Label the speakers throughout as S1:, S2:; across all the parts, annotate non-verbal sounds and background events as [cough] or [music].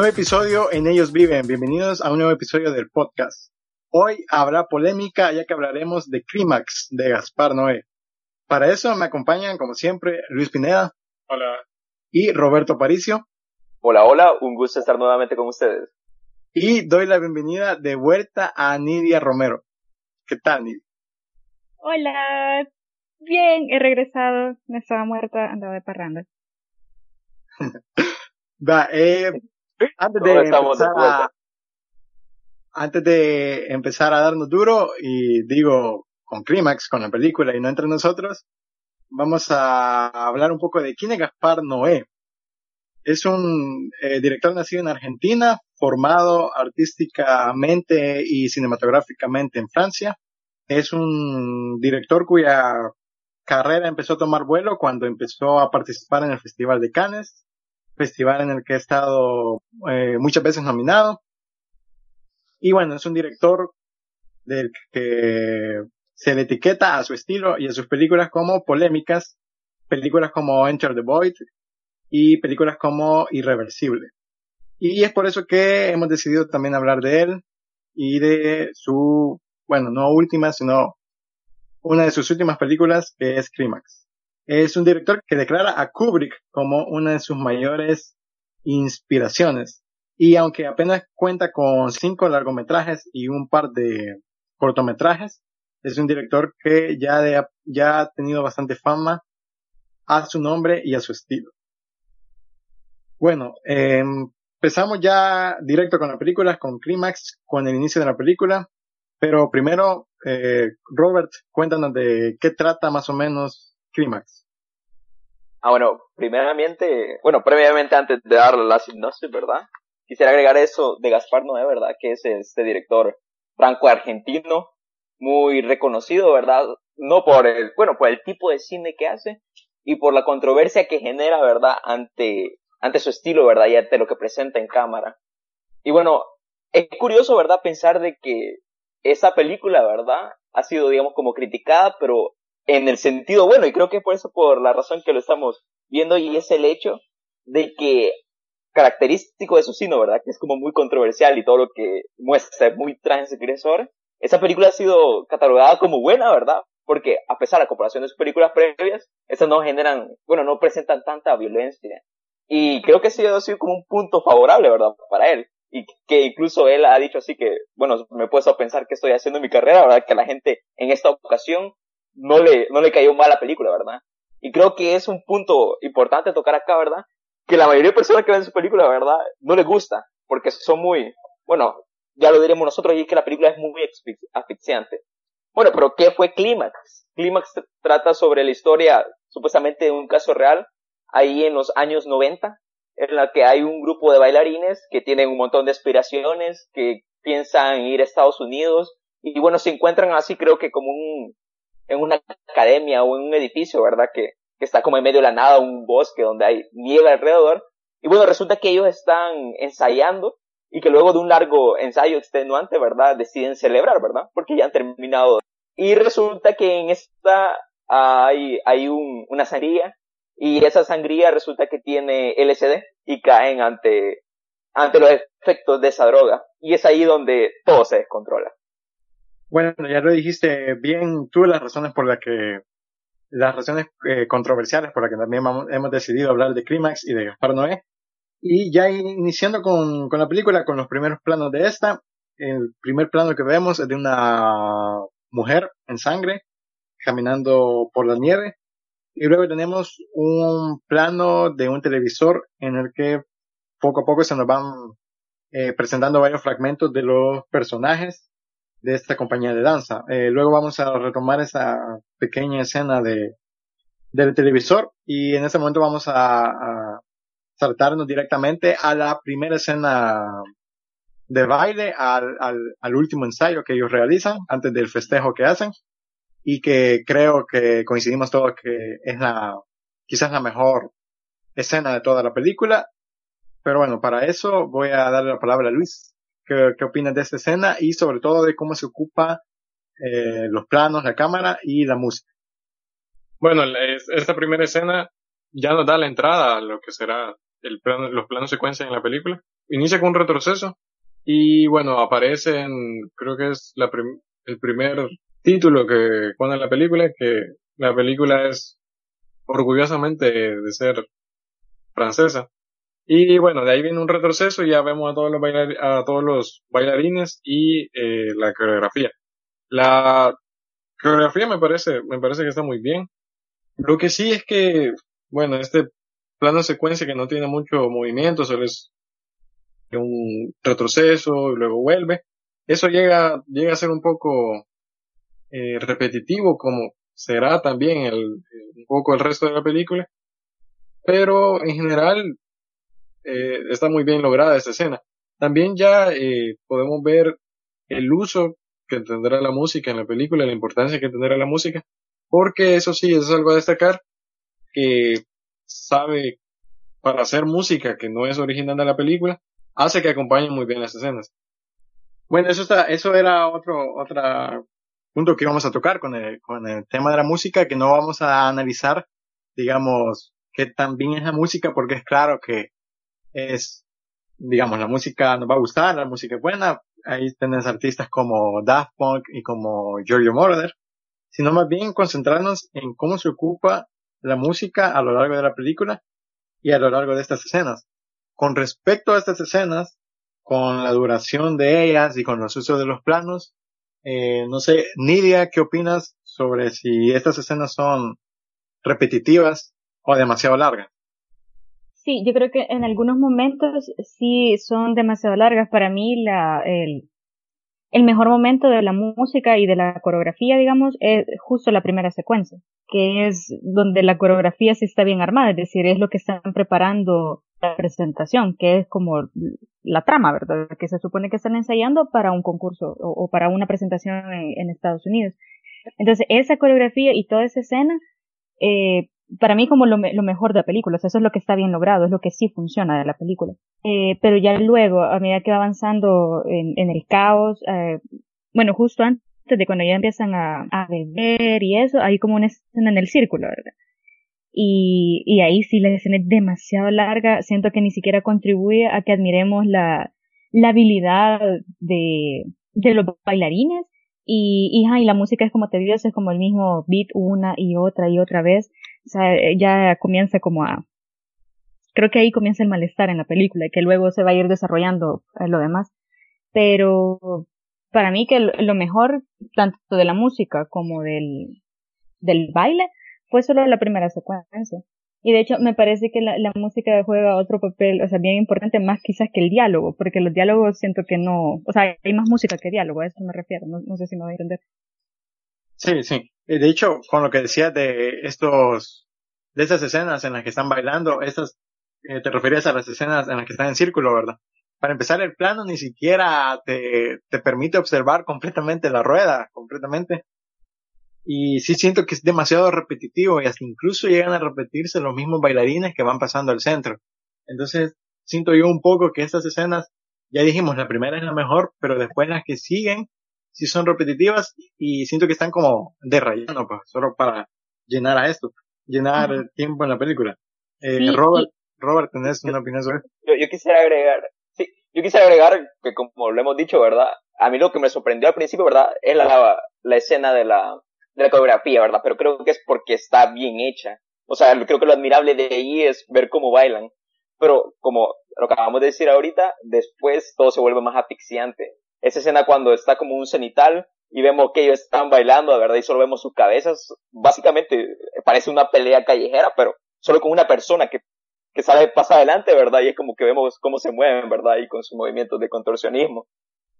S1: Nuevo episodio en Ellos Viven. Bienvenidos a un nuevo episodio del podcast. Hoy habrá polémica ya que hablaremos de Clímax de Gaspar Noé. Para eso me acompañan, como siempre, Luis Pineda.
S2: Hola.
S1: Y Roberto Paricio.
S3: Hola, hola, un gusto estar nuevamente con ustedes.
S1: Y doy la bienvenida de vuelta a Nidia Romero. ¿Qué tal, Nidia?
S4: Hola. Bien, he regresado. No estaba muerta, andaba de parranda. [laughs]
S1: Va, eh, antes de, empezar a, antes de empezar a darnos duro y digo con clímax, con la película y no entre nosotros, vamos a hablar un poco de quién es Gaspar Noé. Es un eh, director nacido en Argentina, formado artísticamente y cinematográficamente en Francia. Es un director cuya carrera empezó a tomar vuelo cuando empezó a participar en el Festival de Cannes festival en el que he estado eh, muchas veces nominado. Y bueno, es un director del que se le etiqueta a su estilo y a sus películas como polémicas, películas como Enter the Void y películas como Irreversible. Y es por eso que hemos decidido también hablar de él y de su, bueno, no última, sino una de sus últimas películas que es Climax. Es un director que declara a Kubrick como una de sus mayores inspiraciones. Y aunque apenas cuenta con cinco largometrajes y un par de cortometrajes, es un director que ya, ya ha tenido bastante fama a su nombre y a su estilo. Bueno, em, empezamos ya directo con la película, con Clímax, con el inicio de la película. Pero primero, eh, Robert, cuéntanos de qué trata más o menos Clímax.
S3: Ah, bueno, primeramente, bueno, previamente antes de dar la sinopsis, ¿verdad? Quisiera agregar eso de Gaspar Noé, ¿verdad? Que es este director franco-argentino, muy reconocido, ¿verdad? No por el, bueno, por el tipo de cine que hace y por la controversia que genera, ¿verdad? Ante, ante su estilo, ¿verdad? Y ante lo que presenta en cámara. Y bueno, es curioso, ¿verdad? Pensar de que esa película, ¿verdad? Ha sido, digamos, como criticada, pero en el sentido bueno, y creo que es por eso, por la razón que lo estamos viendo, y es el hecho de que característico de su sino, ¿verdad? Que es como muy controversial y todo lo que muestra muy transgresor. Esa película ha sido catalogada como buena, ¿verdad? Porque a pesar de la comparación de sus películas previas, esas no generan, bueno, no presentan tanta violencia. Y creo que eso ha sido como un punto favorable, ¿verdad? Para él. Y que incluso él ha dicho así que, bueno, me he puesto a pensar que estoy haciendo en mi carrera, ¿verdad? Que la gente en esta ocasión no le, no le cayó mal la película, ¿verdad? Y creo que es un punto importante tocar acá, ¿verdad? Que la mayoría de personas que ven su película, ¿verdad? No les gusta, porque son muy, bueno, ya lo diremos nosotros, y es que la película es muy asfixiante. Bueno, pero ¿qué fue Clímax? Clímax trata sobre la historia, supuestamente de un caso real, ahí en los años 90, en la que hay un grupo de bailarines que tienen un montón de aspiraciones, que piensan ir a Estados Unidos, y bueno, se encuentran así creo que como un, en una academia o en un edificio, ¿verdad? Que, que está como en medio de la nada, un bosque donde hay nieve alrededor. Y bueno, resulta que ellos están ensayando y que luego de un largo ensayo extenuante, ¿verdad? Deciden celebrar, ¿verdad? Porque ya han terminado. Y resulta que en esta hay, hay un, una sangría y esa sangría resulta que tiene LSD y caen ante, ante los efectos de esa droga. Y es ahí donde todo se descontrola.
S1: Bueno, ya lo dijiste bien tú las razones por las que, las razones eh, controversiales por las que también hemos decidido hablar de Clímax y de Gaspar Noé. Y ya iniciando con, con la película, con los primeros planos de esta, el primer plano que vemos es de una mujer en sangre caminando por la nieve. Y luego tenemos un plano de un televisor en el que poco a poco se nos van eh, presentando varios fragmentos de los personajes de esta compañía de danza. Eh, luego vamos a retomar esa pequeña escena de, del televisor y en ese momento vamos a, a saltarnos directamente a la primera escena de baile, al, al, al último ensayo que ellos realizan antes del festejo que hacen y que creo que coincidimos todos que es la, quizás la mejor escena de toda la película. Pero bueno, para eso voy a darle la palabra a Luis. ¿Qué, opinas de esta escena? Y sobre todo de cómo se ocupa eh, los planos, la cámara y la música.
S2: Bueno, esta primera escena ya nos da la entrada a lo que será el plano, los planos secuencia en la película. inicia con un retroceso y bueno, aparece en, creo que es la el primer título que pone la película, que la película es orgullosamente de ser francesa. Y bueno, de ahí viene un retroceso y ya vemos a todos los, a todos los bailarines y eh, la coreografía. La coreografía me parece, me parece que está muy bien. Lo que sí es que, bueno, este plano secuencia que no tiene mucho movimiento, solo es un retroceso y luego vuelve. Eso llega, llega a ser un poco eh, repetitivo como será también el, un poco el resto de la película. Pero en general eh, está muy bien lograda esta escena. También ya eh, podemos ver el uso que tendrá la música en la película, la importancia que tendrá la música, porque eso sí, es algo a destacar, que sabe para hacer música que no es original de la película, hace que acompañe muy bien las escenas. Bueno, eso está, eso era otro, otra punto que íbamos a tocar con el, con el tema de la música, que no vamos a analizar, digamos, que también es la música, porque es claro que es, digamos, la música nos va a gustar, la música es buena, ahí tenés artistas como Daft Punk y como Giorgio Moroder, sino más bien concentrarnos en cómo se ocupa la música a lo largo de la película y a lo largo de estas escenas. Con respecto a estas escenas, con la duración de ellas y con los usos de los planos, eh, no sé, Nidia, ¿qué opinas sobre si estas escenas son repetitivas o demasiado largas?
S4: Sí, yo creo que en algunos momentos sí son demasiado largas. Para mí la, el, mejor momento de la música y de la coreografía, digamos, es justo la primera secuencia, que es donde la coreografía sí está bien armada, es decir, es lo que están preparando la presentación, que es como la trama, ¿verdad? Que se supone que están ensayando para un concurso o, para una presentación en, en, Estados Unidos. Entonces, esa coreografía y toda esa escena eh, para mí como lo, lo, mejor de la película, eso es lo que está bien logrado, es lo que sí funciona de la película. Eh, pero ya luego, a medida que va avanzando en, en el caos, eh, bueno, justo antes de cuando ya empiezan a, beber y eso, hay como una escena en el círculo, ¿verdad? Y, y ahí sí la escena es demasiado larga, siento que ni siquiera contribuye a que admiremos la, habilidad de los bailarines y, y, y la música es como tediosa, es como el mismo beat una y otra y otra vez. O sea, ya comienza como a... Creo que ahí comienza el malestar en la película y que luego se va a ir desarrollando lo demás. Pero para mí que lo mejor, tanto de la música como del, del baile, fue solo la primera secuencia. Y de hecho me parece que la, la, música juega otro papel, o sea, bien importante más quizás que el diálogo, porque los diálogos siento que no, o sea, hay más música que diálogo, a eso me refiero, no, sé si me voy a entender.
S1: Sí, sí. De hecho, con lo que decías de estos, de esas escenas en las que están bailando, estas, eh, te referías a las escenas en las que están en círculo, ¿verdad? Para empezar, el plano ni siquiera te, te permite observar completamente la rueda, completamente. Y sí siento que es demasiado repetitivo y hasta incluso llegan a repetirse los mismos bailarines que van pasando al centro. Entonces, siento yo un poco que estas escenas, ya dijimos, la primera es la mejor, pero después las que siguen sí son repetitivas y siento que están como de relleno, pues, solo para llenar a esto, llenar el tiempo en la película. Eh, Robert, Robert, ¿tenés una opinión sobre esto?
S3: Yo, yo quisiera agregar, sí, yo quisiera agregar que como lo hemos dicho, ¿verdad? A mí lo que me sorprendió al principio, ¿verdad? Es la, la escena de la, de la coreografía, ¿verdad? Pero creo que es porque está bien hecha. O sea, creo que lo admirable de ahí es ver cómo bailan. Pero como lo acabamos de decir ahorita, después todo se vuelve más asfixiante. Esa escena cuando está como un cenital y vemos que ellos están bailando, ¿verdad? Y solo vemos sus cabezas. Básicamente parece una pelea callejera, pero solo con una persona que, que sabe pasar adelante, ¿verdad? Y es como que vemos cómo se mueven, ¿verdad? Y con sus movimientos de contorsionismo.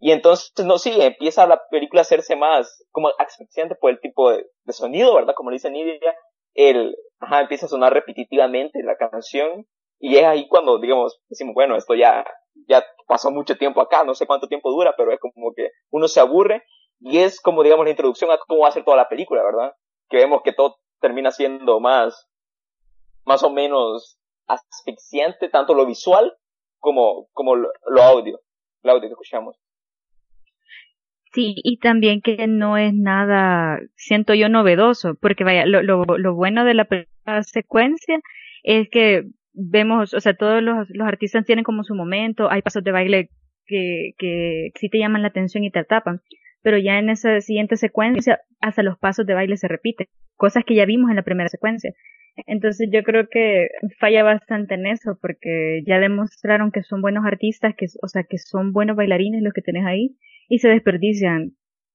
S3: Y entonces, no, sí, empieza la película a hacerse más como asfixiante por el tipo de, sonido, ¿verdad? Como le dice Nidia, el, ajá, empieza a sonar repetitivamente la canción y es ahí cuando, digamos, decimos, bueno, esto ya, ya pasó mucho tiempo acá, no sé cuánto tiempo dura, pero es como que uno se aburre y es como, digamos, la introducción a cómo va a ser toda la película, ¿verdad? Que vemos que todo termina siendo más, más o menos asfixiante, tanto lo visual como, como lo, lo audio, lo audio que escuchamos.
S4: Sí, y también que no es nada, siento yo, novedoso, porque vaya, lo, lo, lo bueno de la secuencia es que vemos, o sea, todos los, los artistas tienen como su momento, hay pasos de baile que, que sí te llaman la atención y te atrapan, pero ya en esa siguiente secuencia, hasta los pasos de baile se repiten, cosas que ya vimos en la primera secuencia. Entonces yo creo que falla bastante en eso, porque ya demostraron que son buenos artistas, que, o sea, que son buenos bailarines los que tenés ahí, y se desperdician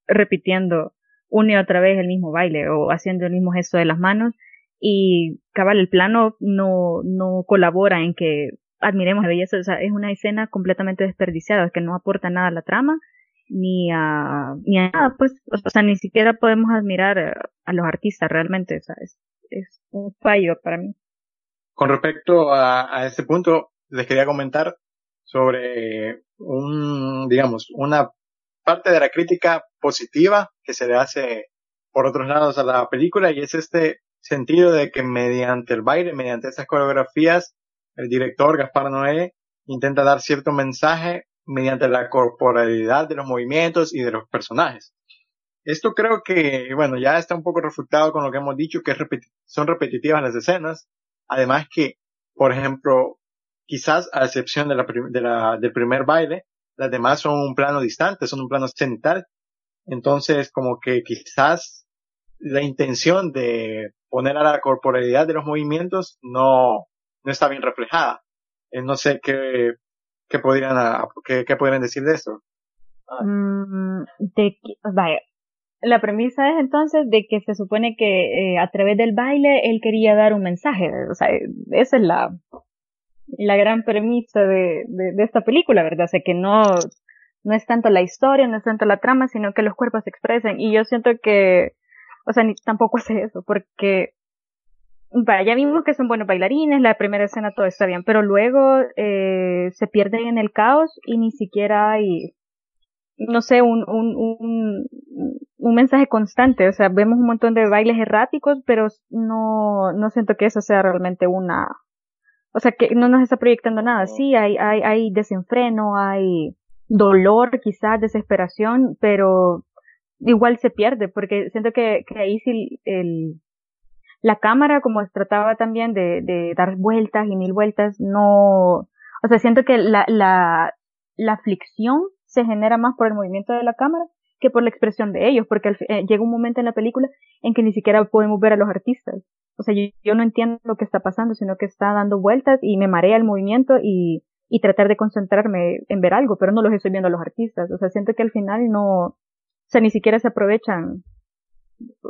S4: repitiendo una y otra vez el mismo baile o haciendo el mismo gesto de las manos. Y cabal el plano no no colabora en que admiremos la belleza. O sea es una escena completamente desperdiciada que no aporta nada a la trama ni a ni a nada pues. O sea ni siquiera podemos admirar a, los artistas realmente. O sea es, un fallo para mí.
S1: Con respecto a, a este punto les quería comentar sobre un digamos una parte de la crítica positiva que se le hace por otros lados a la película y es este sentido de que mediante el baile, mediante estas coreografías, el director Gaspar Noé intenta dar cierto mensaje mediante la corporalidad de los movimientos y de los personajes. Esto creo que, bueno, ya está un poco refutado con lo que hemos dicho, que son repetitivas las escenas. Además que, por ejemplo, quizás a excepción del primer baile, las demás son un plano distante, son un plano cenital. Entonces, como que quizás la intención de poner a la corporalidad de los movimientos no, no está bien reflejada. Eh, no sé qué, qué podrían, qué, qué podrían decir de eso.
S4: Mm, de, vaya, la premisa es entonces de que se supone que eh, a través del baile él quería dar un mensaje, o sea, esa es la, la gran premisa de, de, esta película, ¿verdad? O sea, que no, no es tanto la historia, no es tanto la trama, sino que los cuerpos se expresen. Y yo siento que, o sea, ni tampoco hace eso, porque, vaya, ya vimos que son buenos bailarines, la primera escena todo está bien, pero luego eh, se pierden en el caos y ni siquiera hay, no sé, un, un, un, un mensaje constante. O sea, vemos un montón de bailes erráticos, pero no, no siento que eso sea realmente una, o sea, que no nos está proyectando nada. Sí, hay, hay, hay desenfreno, hay dolor, quizás desesperación, pero igual se pierde, porque siento que, que ahí sí el, la cámara, como trataba también de, de dar vueltas y mil vueltas, no, o sea, siento que la, la, la aflicción se genera más por el movimiento de la cámara que por la expresión de ellos, porque eh, llega un momento en la película en que ni siquiera podemos ver a los artistas. O sea, yo, no entiendo lo que está pasando, sino que está dando vueltas y me marea el movimiento y, y tratar de concentrarme en ver algo, pero no los estoy viendo a los artistas. O sea, siento que al final no, o sea, ni siquiera se aprovechan,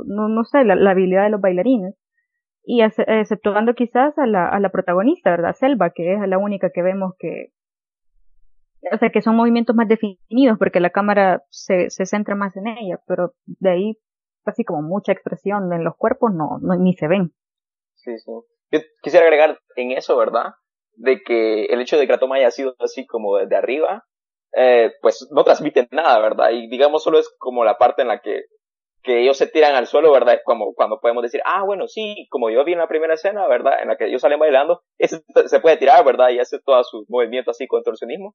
S4: no, no sé, la, habilidad de los bailarines. Y exceptuando quizás a la, a la protagonista, ¿verdad? Selva, que es la única que vemos que, o sea, que son movimientos más definidos porque la cámara se, se centra más en ella, pero de ahí así como mucha expresión en los cuerpos, no, no ni se ven.
S3: Sí, sí. Yo quisiera agregar en eso, ¿verdad? De que el hecho de que la toma haya sido así como desde arriba, eh, pues no transmite nada, ¿verdad? Y digamos solo es como la parte en la que, que ellos se tiran al suelo, ¿verdad? Es como cuando podemos decir, ah, bueno, sí, como yo vi en la primera escena, ¿verdad? En la que ellos salen bailando, ese [laughs] se puede tirar, ¿verdad? Y hace todos sus movimientos así contorsionismo.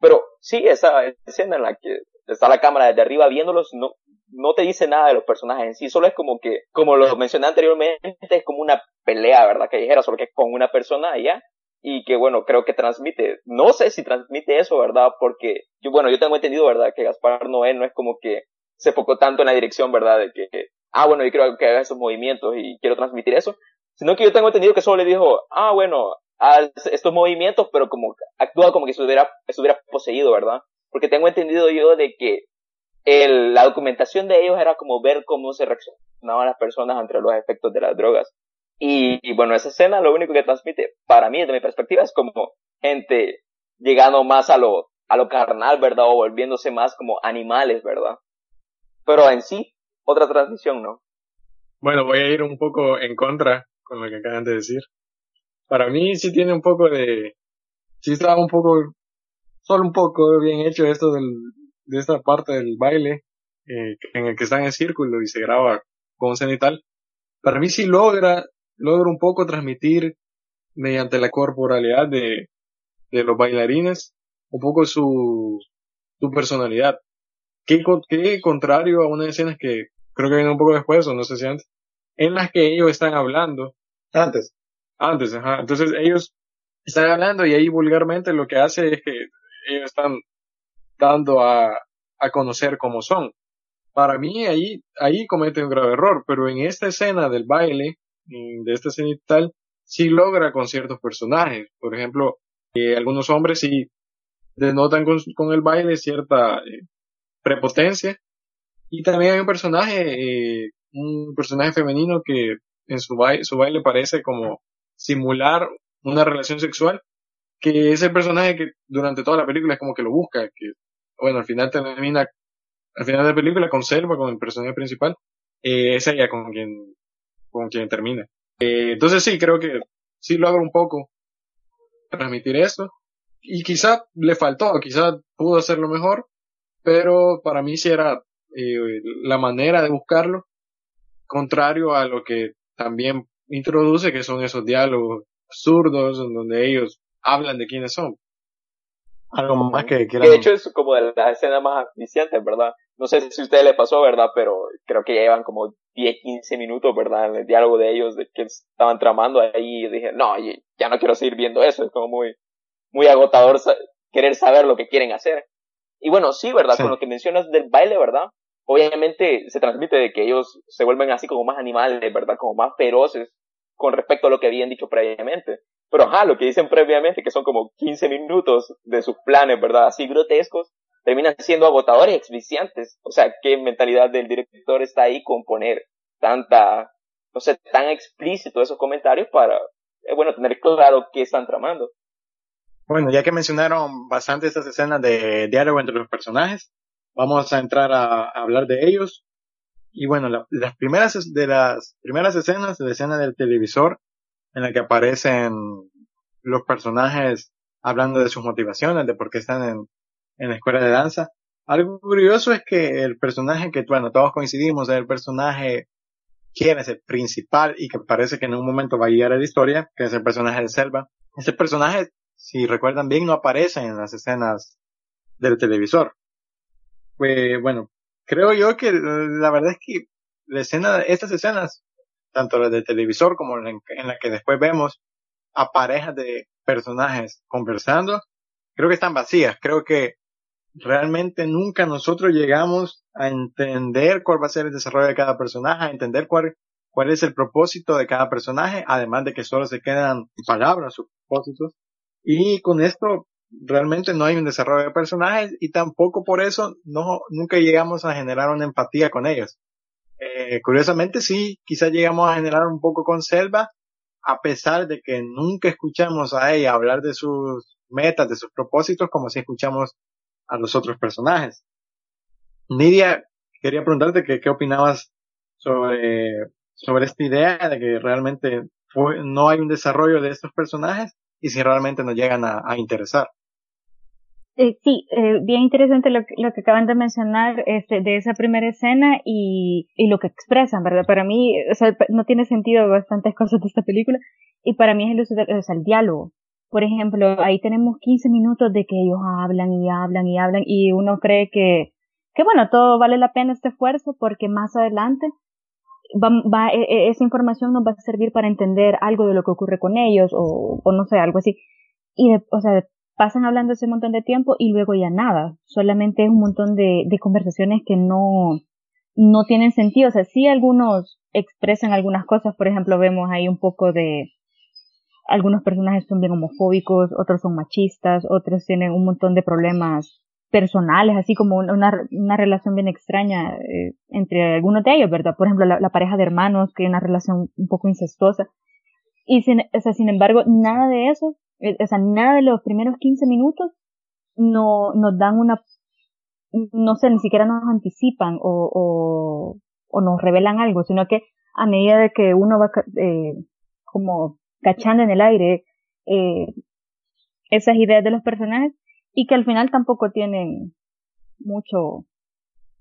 S3: Pero sí, esa escena en la que está la cámara desde arriba viéndolos, no, no te dice nada de los personajes en sí, solo es como que, como lo mencioné anteriormente, es como una pelea, ¿verdad? Que dijera, solo que es con una persona allá, y que bueno, creo que transmite, no sé si transmite eso, ¿verdad? Porque, yo, bueno, yo tengo entendido, ¿verdad? Que Gaspar Noé no es como que se enfocó tanto en la dirección, ¿verdad? De que, ah, bueno, yo quiero que haga esos movimientos y quiero transmitir eso, sino que yo tengo entendido que solo le dijo, ah, bueno, haz estos movimientos, pero como actúa como que estuviera, estuviera poseído, ¿verdad? Porque tengo entendido yo de que el, la documentación de ellos era como ver cómo se reaccionaban las personas ante los efectos de las drogas. Y, bueno, esa escena lo único que transmite, para mí, desde mi perspectiva, es como gente llegando más a lo, a lo carnal, ¿verdad? O volviéndose más como animales, ¿verdad? Pero en sí, otra transmisión, ¿no?
S2: Bueno, voy a ir un poco en contra con lo que acaban de decir. Para mí sí tiene un poco de, sí estaba un poco, solo un poco bien hecho esto del, de esta parte del baile eh, en el que está en círculo y se graba con cenital, para mí sí logra, logra un poco transmitir mediante la corporalidad de, de los bailarines un poco su, su personalidad. Qué, qué contrario a una escena que creo que viene un poco después, o no sé si antes, en las que ellos están hablando.
S1: Antes.
S2: Antes. Entonces ellos están hablando y ahí vulgarmente lo que hace es que ellos están dando a, a conocer cómo son. Para mí ahí, ahí comete un grave error, pero en esta escena del baile, de esta escena y tal, sí logra con ciertos personajes. Por ejemplo, eh, algunos hombres sí denotan con, con el baile cierta eh, prepotencia. Y también hay un personaje, eh, un personaje femenino que en su baile, su baile parece como simular una relación sexual, que es el personaje que durante toda la película es como que lo busca, que bueno, al final termina, al final de la película conserva con el personaje principal, eh, es ella con quien, con quien termina. Eh, entonces sí, creo que sí logra un poco transmitir eso. Y quizá le faltó, quizá pudo hacerlo mejor, pero para mí sí era eh, la manera de buscarlo, contrario a lo que también introduce, que son esos diálogos absurdos en donde ellos hablan de quiénes son.
S1: Algo más que
S3: quieran. De hecho es como de las escenas más viciantes, ¿verdad? No sé si a ustedes les pasó, ¿verdad? Pero creo que llevan como 10, 15 minutos, ¿verdad? En el diálogo de ellos, de que estaban tramando ahí y dije, no, ya no quiero seguir viendo eso, es como muy, muy agotador querer saber lo que quieren hacer. Y bueno, sí, ¿verdad? Con lo que mencionas del baile, ¿verdad? Obviamente se transmite de que ellos se vuelven así como más animales, ¿verdad? Como más feroces con respecto a lo que habían dicho previamente. Pero ajá, lo que dicen previamente, que son como 15 minutos de sus planes, ¿verdad? Así grotescos, terminan siendo agotadores exviciantes. O sea, ¿qué mentalidad del director está ahí con poner tanta, no sé, tan explícito esos comentarios para, eh, bueno, tener claro qué están tramando?
S1: Bueno, ya que mencionaron bastante estas escenas de diálogo entre los personajes, vamos a entrar a, hablar de ellos. Y bueno, las primeras de las primeras escenas, la escena del televisor, en la que aparecen los personajes hablando de sus motivaciones, de por qué están en, en la escuela de danza. Algo curioso es que el personaje que, bueno, todos coincidimos, es el personaje quien es el principal y que parece que en un momento va a guiar a la historia, que es el personaje de Selva. Ese personaje, si recuerdan bien, no aparece en las escenas del televisor. Pues, bueno, creo yo que la verdad es que la escena, estas escenas tanto la del televisor como en, la que después vemos a parejas de personajes conversando, creo que están vacías. Creo que realmente nunca nosotros llegamos a entender cuál va a ser el desarrollo de cada personaje, a entender cuál, cuál es el propósito de cada personaje, además de que solo se quedan palabras, sus propósitos. Y con esto realmente no hay un desarrollo de personajes y tampoco por eso no, nunca llegamos a generar una empatía con ellos. Eh, curiosamente sí, quizás llegamos a generar un poco con Selva, a pesar de que nunca escuchamos a ella hablar de sus metas, de sus propósitos, como si escuchamos a los otros personajes. Nidia, quería preguntarte que, qué opinabas sobre, sobre esta idea de que realmente no hay un desarrollo de estos personajes y si realmente nos llegan a interesar.
S4: Eh, sí, eh, bien interesante lo, que acaban de mencionar este, de esa primera escena y, y lo que expresan, ¿verdad? Para mí, o sea, no tiene sentido bastantes cosas de esta película y para mí es el el diálogo. Por ejemplo, ahí tenemos 15 minutos de que ellos hablan y hablan y hablan y uno cree que, que bueno, todo vale la pena este esfuerzo porque más adelante va, e, e, esa información nos va a servir para entender algo de lo que ocurre con ellos o, o no sé, algo así. Y de, o sea, pasan hablando ese montón de tiempo y luego ya nada. Solamente es un montón de, de conversaciones que no, no tienen sentido. O sea, sí algunos expresan algunas cosas. Por ejemplo, vemos ahí un poco de, algunos personajes son bien homofóbicos, otros son machistas, otros tienen un montón de problemas personales, así como una, una relación bien extraña eh, entre algunos de ellos, ¿verdad? Por ejemplo, la, pareja de hermanos, que hay una relación un poco incestuosa. Y sin, o sea, sin embargo, nada de eso eh, o sea, nada de los primeros 15 minutos no nos dan una, no sé, ni siquiera nos anticipan o, o, o nos revelan algo, sino que a medida de que uno va eh, como cachando en el aire eh, esas ideas de los personajes y que al final tampoco tienen mucho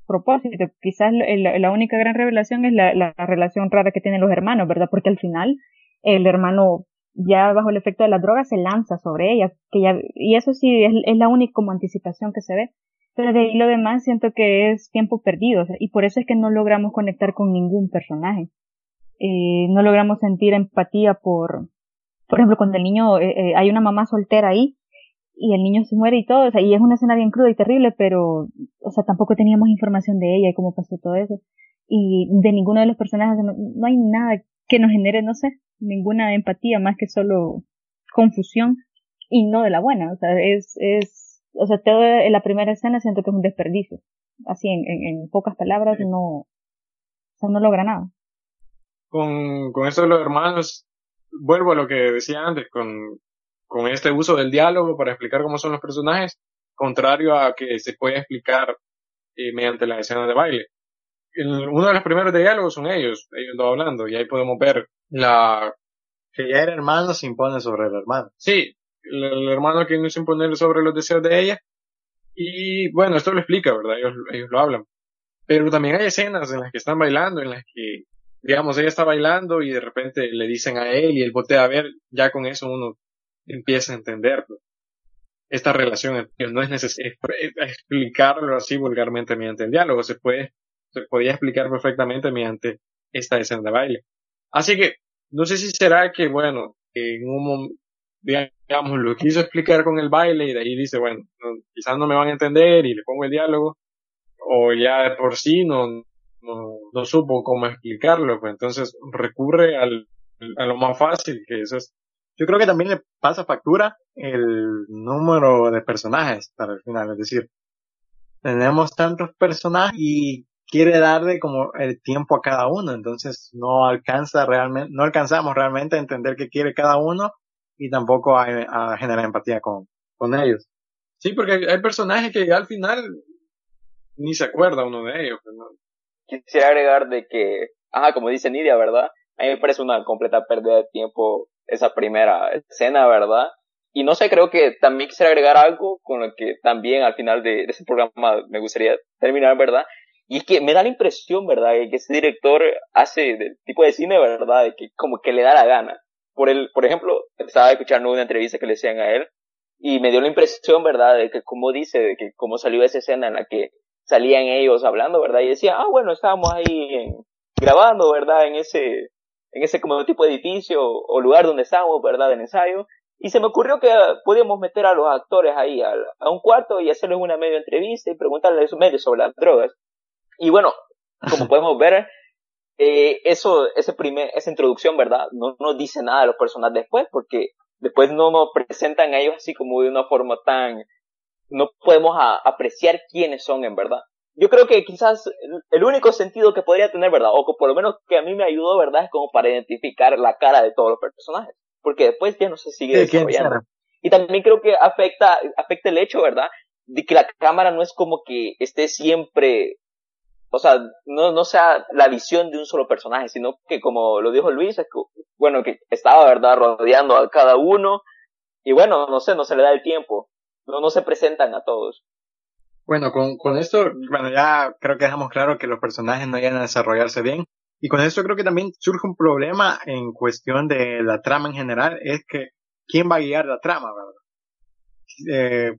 S4: propósito. Quizás la, la única gran revelación es la, la relación rara que tienen los hermanos, ¿verdad? Porque al final el hermano ya bajo el efecto de la droga se lanza sobre ella, que ya, y eso sí es, la única como anticipación que se ve. Pero de ahí lo demás siento que es tiempo perdido, y por eso es que no logramos conectar con ningún personaje. Eh, no logramos sentir empatía por, por ejemplo, cuando el niño, eh, eh, hay una mamá soltera ahí, y el niño se muere y todo, o sea, y es una escena bien cruda y terrible, pero, o sea, tampoco teníamos información de ella y cómo pasó todo eso. Y de ninguno de los personajes no, hay nada que nos genere, no sé, ninguna empatía más que solo confusión y no de la buena, o sea, es, es, o sea, todo en la primera escena siento que es un desperdicio. Así, en, en, pocas palabras, no, o sea, no logra nada.
S2: Con, con esto de los hermanos, vuelvo a lo que decía antes, con, con este uso del diálogo para explicar cómo son los personajes, contrario a que se puede explicar eh, mediante las escenas de baile. uno de los primeros diálogos son ellos, ellos dos hablando, y ahí podemos ver la...
S1: Que ya el hermano se impone sobre el hermano.
S2: Sí, el, hermano que no se impone sobre los deseos de ella. Y bueno, esto lo explica, ¿verdad? Ellos, ellos lo hablan. Pero también hay escenas en las que están bailando, en las que, digamos, ella está bailando y de repente le dicen a él y él voltea a ver, ya con eso uno empieza a entender esta relación. No es necesario explicarlo así vulgarmente mediante el diálogo, se puede, se podía explicar perfectamente mediante esta escena de baile. Así que, no sé si será que, bueno, en un digamos, lo quiso explicar con el baile y de ahí dice, bueno, quizás no me van a entender y le pongo el diálogo, o ya de por sí no, no, no supo cómo explicarlo, pues entonces recurre al, a lo más fácil, que eso es
S1: yo creo que también le pasa factura el número de personajes para el final. Es decir, tenemos tantos personajes y quiere darle como el tiempo a cada uno. Entonces no alcanza realmente, no alcanzamos realmente a entender qué quiere cada uno y tampoco a, generar empatía con, con ellos.
S2: Sí, porque hay personajes que al final ni se acuerda uno de ellos. Pues,
S3: Quisiera agregar de que, ajá, como dice Nidia, ¿verdad? A mí me parece una completa pérdida de tiempo esa primera escena, ¿verdad? Y no sé, creo que también quisiera agregar algo con lo que también al final de, ese programa me gustaría terminar, ¿verdad? Y es que me da la impresión, ¿verdad?, que ese director hace del tipo de cine, ¿verdad?, de que como que le da la gana. Por el, por ejemplo, estaba escuchando una entrevista que le hacían a él y me dio la impresión, ¿verdad?, de que como dice, de que cómo salió esa escena en la que salían ellos hablando, ¿verdad? Y decía, ah, bueno, estábamos ahí grabando, ¿verdad?, en ese, en ese como tipo de edificio o lugar donde estábamos, ¿verdad?, en ensayo. Y se me ocurrió que podíamos meter a los actores ahí a, un cuarto y hacerles una medio entrevista y preguntarles medio sobre las drogas. Y bueno, como [laughs] podemos ver, eh, eso, ese primer, esa introducción, ¿verdad? No nos dice nada de los personajes después, porque después no nos presentan a ellos así como de una forma tan, no podemos apreciar quiénes son en verdad yo creo que quizás el único sentido que podría tener, ¿verdad? O que por lo menos que a mí me ayudó, ¿verdad? Es como para identificar la cara de todos los personajes. Porque después ya no se sigue desarrollando. Y también creo que afecta, afecta el hecho, ¿verdad? De que la cámara no es como que esté siempre, o sea, no, no sea la visión de un solo personaje, sino que como lo dijo Luis, es que, bueno, que estaba, ¿verdad? Rodeando a cada uno. Y bueno, no sé, no se le da el tiempo. No, no se presentan a todos.
S1: Bueno, con, con esto, bueno, ya creo que dejamos claro que los personajes no llegan a desarrollarse bien. Y con esto creo que también surge un problema en cuestión de la trama en general, es que ¿quién va a guiar la trama, verdad? Eh,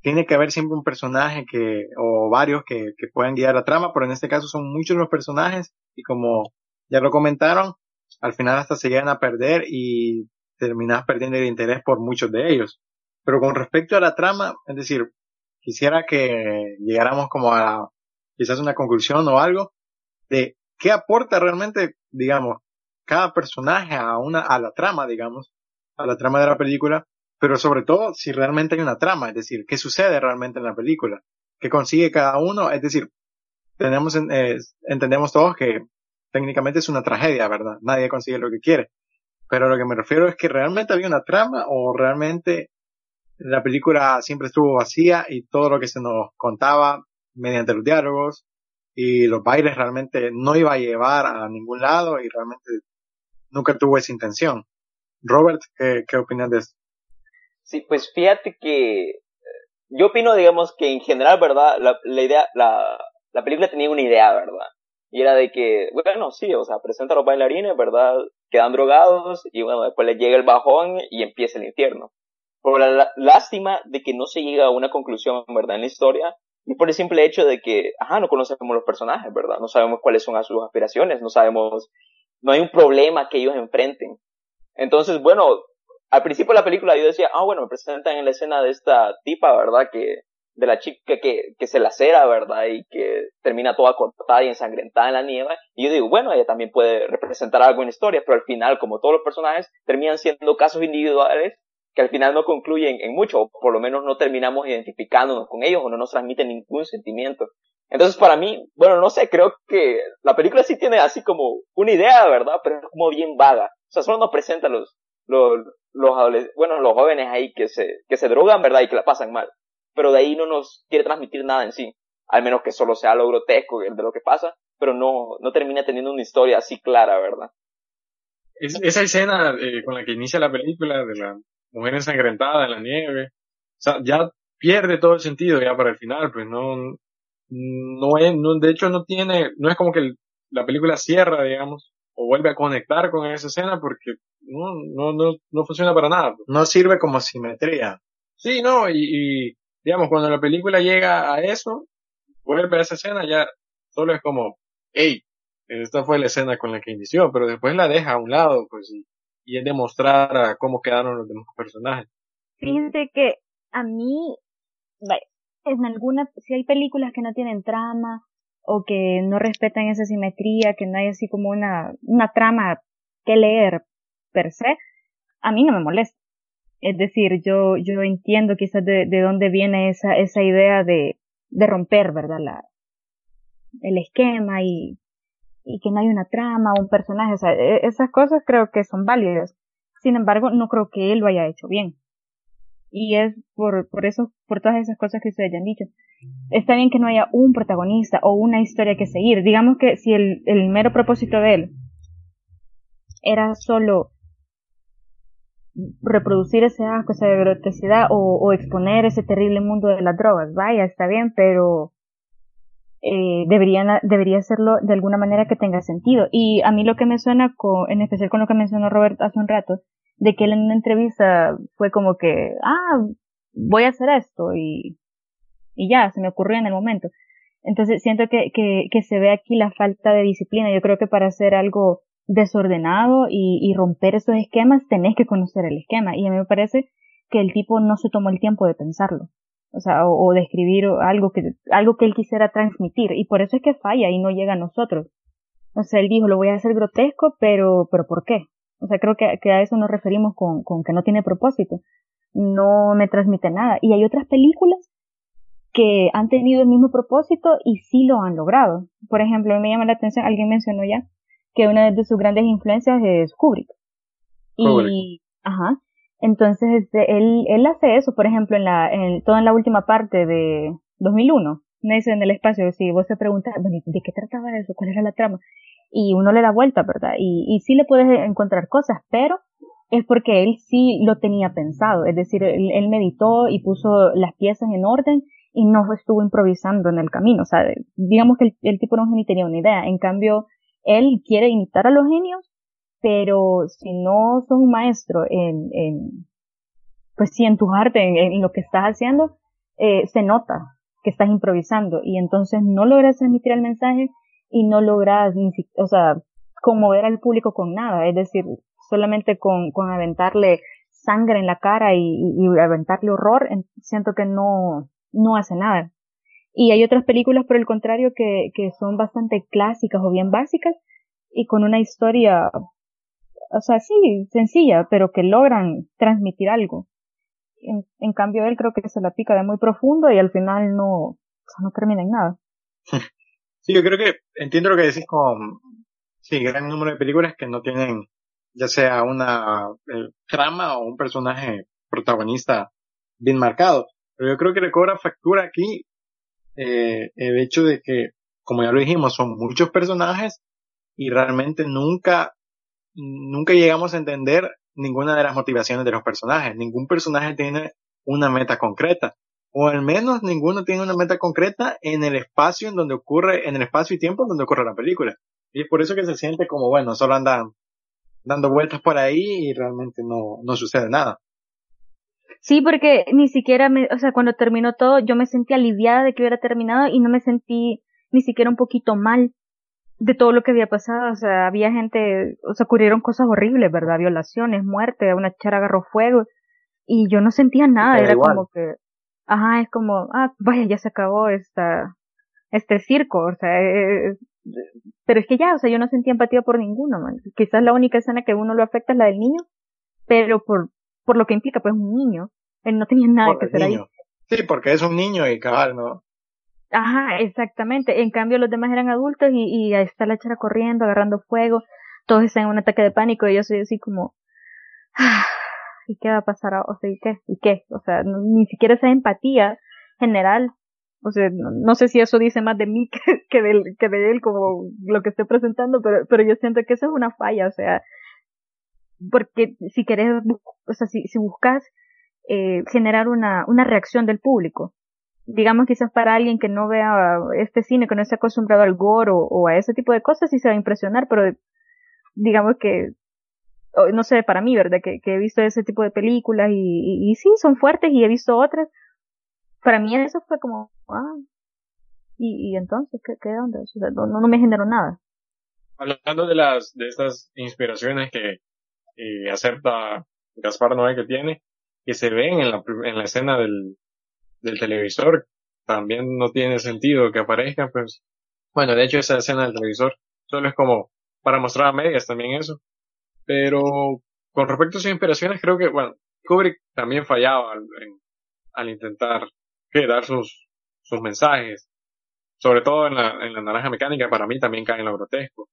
S1: tiene que haber siempre un personaje que, o varios que, que puedan guiar la trama, pero en este caso son muchos los personajes y como ya lo comentaron, al final hasta se llegan a perder y terminas perdiendo el interés por muchos de ellos. Pero con respecto a la trama, es decir, quisiera que llegáramos como a quizás una conclusión o algo de qué aporta realmente, digamos, cada personaje a una, a la trama, digamos, a la trama de la película, pero sobre todo si realmente hay una trama, es decir, qué sucede realmente en la película, qué consigue cada uno, es decir, tenemos, eh, entendemos todos que técnicamente es una tragedia, ¿verdad? Nadie consigue lo que quiere. Pero lo que me refiero es que realmente había una trama o realmente la película siempre estuvo vacía y todo lo que se nos contaba mediante los diálogos y los bailes realmente no iba a llevar a ningún lado y realmente nunca tuvo esa intención. Robert, ¿qué, qué opinas de esto?
S3: Sí, pues fíjate que eh, yo opino, digamos, que en general, ¿verdad? La, la idea, la, la película tenía una idea, ¿verdad? Y era de que, bueno, sí, o sea, presenta a los bailarines, ¿verdad? Quedan drogados y bueno, después les llega el bajón y empieza el infierno por la lástima de que no se llega a una conclusión, ¿verdad? En la historia, y por el simple hecho de que, ajá, no conocemos los personajes, ¿verdad? No sabemos cuáles son sus aspiraciones, no sabemos, no hay un problema que ellos enfrenten. Entonces, bueno, al principio de la película yo decía, ah, bueno, me presentan en la escena de esta tipa, ¿verdad? Que, de la chica que, que se lacera, ¿verdad? Y que termina toda cortada y ensangrentada en la nieve. Y yo digo, bueno, ella también puede representar algo en la historia, pero al final, como todos los personajes, terminan siendo casos individuales que al final no concluyen en mucho, o por lo menos no terminamos identificándonos con ellos o no nos transmiten ningún sentimiento. Entonces, para mí, bueno, no sé, creo que la película sí tiene así como una idea, ¿verdad? Pero es como bien vaga. O sea, solo nos presenta los, los, los, bueno, los jóvenes ahí que se, que se drogan, ¿verdad? Y que la pasan mal. Pero de ahí no nos quiere transmitir nada en sí. Al menos que solo sea lo grotesco de lo que pasa, pero no, no termina teniendo una historia así clara, ¿verdad?
S2: esa escena eh, con la que inicia la película de la mujer ensangrentada en la nieve, o sea, ya pierde todo el sentido ya para el final, pues no, no es, no, de hecho no tiene, no es como que la película cierra, digamos, o vuelve a conectar con esa escena porque no, no, no, no funciona para nada. Pues.
S1: No sirve como simetría.
S2: Sí, no, y, y, digamos, cuando la película llega a eso, vuelve a esa escena, ya solo es como, hey, esta fue la escena con la que inició, pero después la deja a un lado, pues, y, y es demostrar cómo quedaron los demás personajes.
S4: Fíjense que a mí, en algunas, si hay películas que no tienen trama, o que no respetan esa simetría, que no hay así como una, una trama que leer per se, a mí no me molesta. Es decir, yo, yo entiendo quizás de, de dónde viene esa, esa idea de, de romper, ¿verdad? La, el esquema y, y que no hay una trama un personaje, o sea, e, esas cosas creo que son válidas. Sin embargo, no creo que él lo haya hecho bien. Y es por, por eso, por todas esas cosas que ustedes ya han dicho. Está bien que no haya un protagonista o una historia que seguir. Digamos que si el, el mero propósito de él era solo reproducir ese asco, esa grotesquidad o, o, exponer ese terrible mundo de las drogas. Vaya, está bien, pero eh, debería, debería hacerlo de alguna manera que tenga sentido. Y a mí lo que me suena, con, en especial con lo que mencionó Robert hace un rato, de que él en una entrevista fue como que, ah, voy a hacer esto y, y ya, se me ocurrió en el momento. Entonces siento que, que, que se ve aquí la falta de disciplina. Yo creo que para hacer algo desordenado y, y romper esos esquemas tenés que conocer el esquema. Y a mí me parece que el tipo no se tomó el tiempo de pensarlo. O sea, o, de escribir algo que, algo que él quisiera transmitir. Y por eso es que falla y no llega a nosotros. O sea, él dijo, lo voy a hacer grotesco, pero, pero ¿por qué? O sea, creo que, que a eso nos referimos con, con que no tiene propósito. No me transmite nada. Y hay otras películas que han tenido el mismo propósito y sí lo han logrado. Por ejemplo, me llama la atención, alguien mencionó ya que una de sus grandes influencias es Kubrick. Y, ajá. Entonces, este, él, él hace eso, por ejemplo, en la, en, toda en la última parte de 2001. Me dice en el espacio, si vos te preguntas, ¿de qué trataba eso? ¿Cuál era la trama? Y uno le da vuelta, ¿verdad? Y, y sí le puedes encontrar cosas, pero es porque él sí lo tenía pensado. Es decir, él, meditó y puso las piezas en orden y no estuvo improvisando en el camino. O sea, digamos que el, el tipo no tenía una idea. En cambio, él quiere imitar a los genios, pero si no sos un maestro en, en pues sí, en tu arte, en, lo que estás haciendo, eh, se nota que estás improvisando y entonces no logras transmitir el mensaje y no logras ni o sea, conmover al público con nada, es decir, solamente con, con aventarle sangre en la cara y, y, aventarle horror, siento que no, no hace nada. Y hay otras películas, por el contrario, que, que son bastante clásicas o bien básicas y con una historia, o sea, sí, sencilla, pero que logran transmitir algo. En, cambio, él creo que se la pica de muy profundo y al final no, no termina en nada. [laughs]
S1: Sí, yo creo que entiendo lo que decís con, sí, gran número de películas que no tienen ya sea una eh, trama o un personaje protagonista bien marcado. Pero yo creo que le cobra factura aquí eh, el hecho de que, como ya lo dijimos, son muchos personajes y realmente nunca, nunca llegamos a entender ninguna de las motivaciones de los personajes. Ningún personaje tiene una meta concreta. O al menos ninguno tiene una meta concreta en el espacio en donde ocurre, en el espacio y tiempo donde ocurre la película. Y es por eso que se siente como, bueno, solo andan dando vueltas por ahí y realmente no, no sucede nada.
S4: Sí, porque ni siquiera me, o sea, cuando terminó todo, yo me sentí aliviada de que hubiera terminado y no me sentí ni siquiera un poquito mal. De todo lo que había pasado, o sea, había gente, o sea, ocurrieron cosas horribles, ¿verdad? Violaciones, muerte, una chara agarró fuego, y yo no sentía nada, era como que, ajá, es como, ah, vaya, ya se acabó esta, este circo, o sea, eh, eh, pero es que ya, o sea, yo no sentía empatía por ninguno, man. Quizás la única escena que uno lo afecta es la del niño, pero por, por lo que implica, pues un niño, él no tenía nada que hacer ahí.
S1: Sí, porque es un niño y cabal, ¿no?
S4: Ajá, exactamente. En cambio, los demás eran adultos y, y ahí está la chara corriendo, agarrando fuego. Todos están en un ataque de pánico y yo soy así como, ¿y qué va a pasar? O sea, ¿y qué? ¿Y qué? O sea, ni siquiera esa empatía general. O sea, no, sé si eso dice más de mí [laughs] que, que, de, que de él como lo que estoy presentando, pero, pero yo siento que eso es una falla. O sea, porque si querés, o sea, si, si buscas eh, generar una, una reacción del público, digamos quizás para alguien que no vea este cine, que no esté acostumbrado al gore o, a ese tipo de cosas, sí se va a impresionar, pero digamos que, no sé, para mí, ¿verdad? Que, he visto ese tipo de películas y, sí, son fuertes y he visto otras. Para mí eso fue como, ah, y, y entonces, ¿qué, qué onda? No me generó nada.
S2: Hablando de las, de estas inspiraciones que eh, acepta Gaspar Noé que tiene, que se ven en la, en la escena del, del televisor, también no tiene sentido que aparezcan, pues, bueno, de hecho esa escena del televisor solo es como para mostrar a medias también eso. Pero con respecto a sus inspiraciones, creo que, bueno, Kubrick también fallaba al, intentar dar sus, sus mensajes. Sobre todo en la, en la naranja mecánica, para mí también cae en lo grotesco.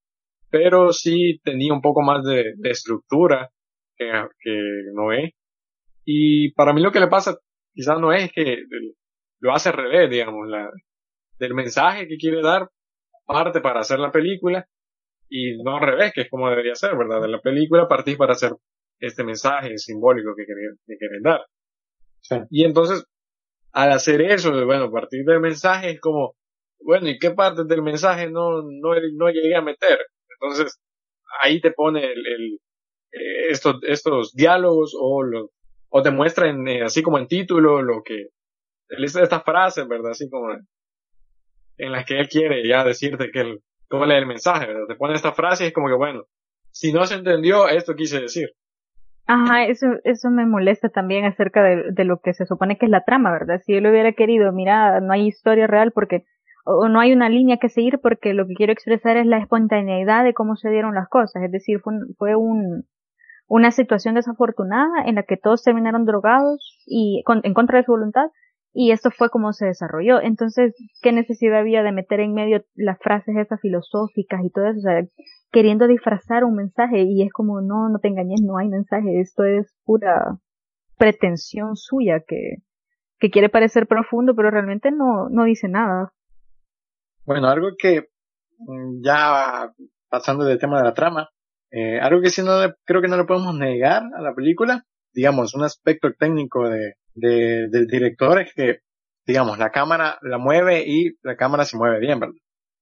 S2: Pero sí tenía un poco más de, estructura que, que Noé. Y para mí lo que le pasa quizás no es que lo hace al revés, digamos, la, del mensaje que quiere dar parte para hacer la película y no al revés, que es como debería ser, ¿verdad? De la película partís para hacer este mensaje simbólico que quieren, que dar. Y entonces, al hacer eso, bueno, partir del mensaje es como, bueno, ¿y qué parte del mensaje no, no, no llegué a meter? Entonces, ahí te pone el, el eh, estos, estos diálogos o los, o te muestran eh, así como en título lo que estas frases, ¿verdad? Así como en las que él quiere ya decirte que él, cómo lee el mensaje, ¿verdad? Te pone esta frase y es como que bueno, si no se entendió, esto quise decir.
S4: Ajá, eso, eso me molesta también acerca de, de lo que se supone que es la trama, ¿verdad? Si él hubiera querido, mira, no hay historia real porque, o no hay una línea que seguir porque lo que quiero expresar es la espontaneidad de cómo se dieron las cosas, es decir, fue fue un, una situación desafortunada en la que todos terminaron drogados y en contra de su voluntad y esto fue como se desarrolló. Entonces, ¿qué necesidad había de meter en medio las frases esas filosóficas y todo eso? O sea, queriendo disfrazar un mensaje y es como, no, no te engañes, no hay mensaje, esto es pura pretensión suya que, que quiere parecer profundo, pero realmente no, no dice nada.
S1: Bueno, algo que mm, ya pasando del tema de la trama, eh, algo que sí no creo que no lo podemos negar a la película, digamos, un aspecto técnico de, de, del director es que, digamos, la cámara la mueve y la cámara se mueve bien, ¿verdad?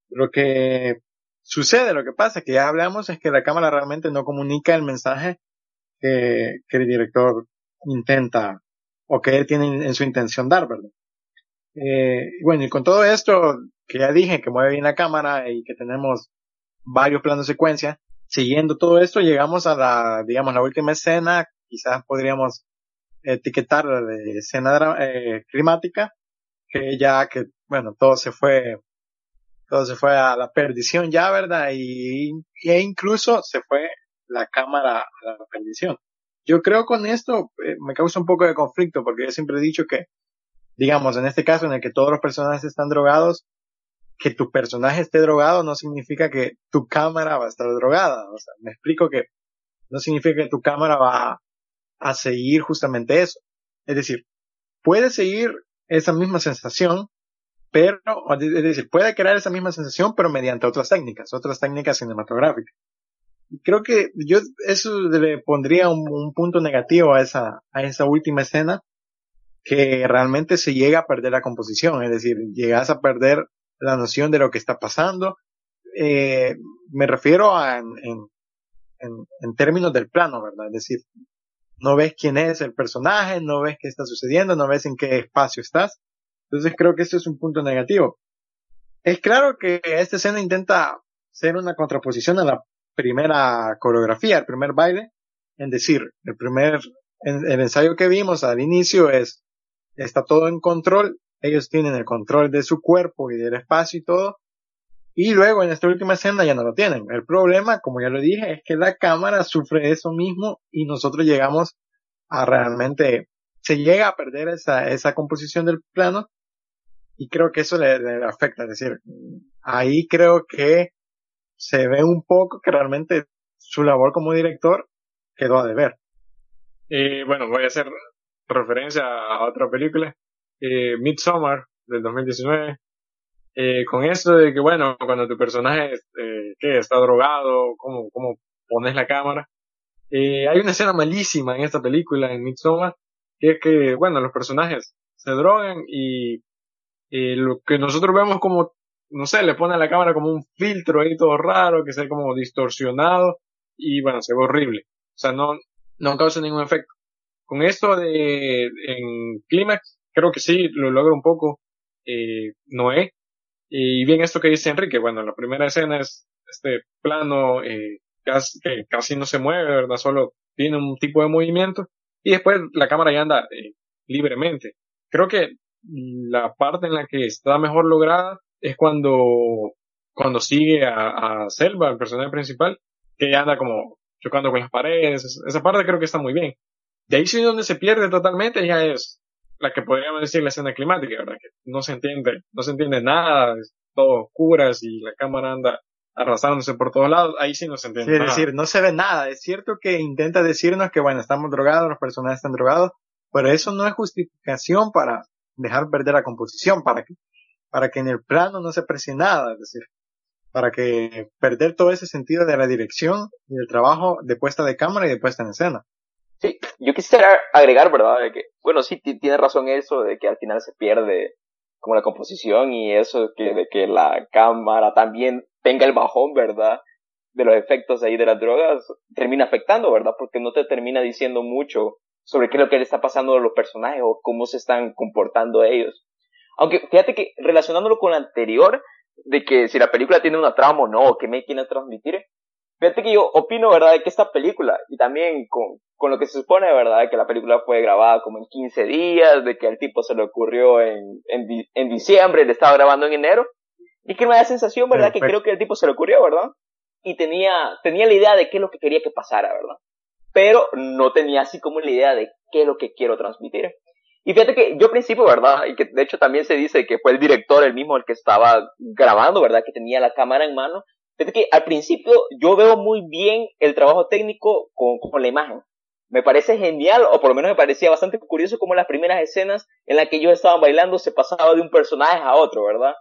S1: Lo que sucede, lo que pasa, que ya hablamos, es que la cámara realmente no comunica el mensaje que, que el director intenta o que él tiene en su intención dar, ¿verdad? Eh, bueno, y con todo esto que ya dije, que mueve bien la cámara y que tenemos varios planos de secuencia, siguiendo todo esto, llegamos a la, digamos, la última escena, quizás podríamos etiquetar de escena eh, climática, que ya que, bueno, todo se fue, todo se fue a la perdición ya, ¿verdad? Y, e incluso se fue la cámara a la perdición. Yo creo con esto eh, me causa un poco de conflicto porque yo siempre he dicho que, digamos, en este caso en el que todos los personajes están drogados, que tu personaje esté drogado no significa que tu cámara va a estar drogada. O sea, me explico que no significa que tu cámara va a seguir justamente eso. Es decir, puede seguir esa misma sensación, pero, es decir, puede crear esa misma sensación, pero mediante otras técnicas, otras técnicas cinematográficas. Creo que yo eso le pondría un, un punto negativo a esa, a esa última escena, que realmente se llega a perder la composición, es decir, llegas a perder la noción de lo que está pasando. Eh, me refiero a en, términos del plano, ¿verdad? Es decir, no ves quién es el personaje, no ves qué está sucediendo, no ves en qué espacio estás. Entonces creo que este es un punto negativo. Es claro que esta escena intenta ser una contraposición a la primera coreografía, el primer baile, en decir, el primer, ensayo que vimos al inicio es, está todo en control, ellos tienen el control de su cuerpo y del espacio y todo, y luego en esta última escena ya no lo tienen. El problema, como ya lo dije, es que la cámara sufre eso mismo y nosotros llegamos a realmente, se llega a perder esa, esa composición del plano y creo que eso le, afecta. Es decir, ahí creo que se ve un poco que realmente su labor como director quedó a deber.
S2: Y bueno, voy a hacer referencia a otra película, eh, Midsommar del 2019, eh, con esto de que bueno, cuando tu personaje eh, ¿qué? está drogado, ¿cómo, cómo pones la cámara? Eh, hay una escena malísima en esta película, en Midsommar, que es que, bueno, los personajes se drogan y lo que nosotros vemos como no sé, le pone a la cámara como un filtro ahí todo raro, que se ve como distorsionado, y bueno, se ve horrible. O sea, no, no causa ningún efecto. Con esto de, en Clímax, creo que sí, lo logra un poco, eh, Noé. Y bien esto que dice Enrique, bueno, la primera escena es este plano, eh, casi, que casi no se mueve, ¿verdad? Solo tiene un tipo de movimiento. Y después la cámara ya anda eh, libremente. Creo que la parte en la que está mejor lograda es cuando, cuando sigue a, a Selva, el personaje principal, que anda como chocando con las paredes. Esa parte creo que está muy bien. De ahí sí donde se pierde totalmente ya es la que podríamos decir la escena climática, ¿verdad? Que no se entiende, no se entiende nada, es todo oscuras y la cámara anda arrastrándose por todos lados, ahí sí no se entiende.
S1: es decir, no se ve nada. Es cierto que intenta decirnos que, bueno, estamos drogados, los personajes están drogados, pero eso no es justificación para dejar perder la composición, para que para que en el plano no se precie nada, es decir, para que perder todo ese sentido de la dirección y del trabajo de puesta de cámara y de puesta en escena.
S3: Sí, yo quisiera agregar, ¿verdad? De que, bueno, sí, tiene razón eso de que al final se pierde como la composición y eso que, de que la cámara también tenga el bajón, ¿verdad? De los efectos ahí de las drogas, termina afectando, ¿verdad? Porque no te termina diciendo mucho sobre qué es lo que le está pasando a los personajes o cómo se están comportando ellos. Aunque fíjate que relacionándolo con lo anterior, de que si la película tiene una trama o no, que me quieren transmitir, fíjate que yo opino, ¿verdad?, de que esta película, y también con, con lo que se supone, ¿verdad?, que la película fue grabada como en 15 días, de que al tipo se le ocurrió en, en, en diciembre, le estaba grabando en enero, y que me da sensación, ¿verdad?, que creo que el tipo se le ocurrió, ¿verdad? Y tenía, tenía la idea de qué es lo que quería que pasara, ¿verdad? Pero no tenía así como la idea de qué es lo que quiero transmitir. Y fíjate que yo al principio, ¿verdad? Y que de hecho también se dice que fue el director el mismo el que estaba grabando, ¿verdad? Que tenía la cámara en mano. Fíjate que al principio yo veo muy bien el trabajo técnico con, con la imagen. Me parece genial, o por lo menos me parecía bastante curioso como las primeras escenas en las que ellos estaban bailando se pasaba de un personaje a otro, ¿verdad?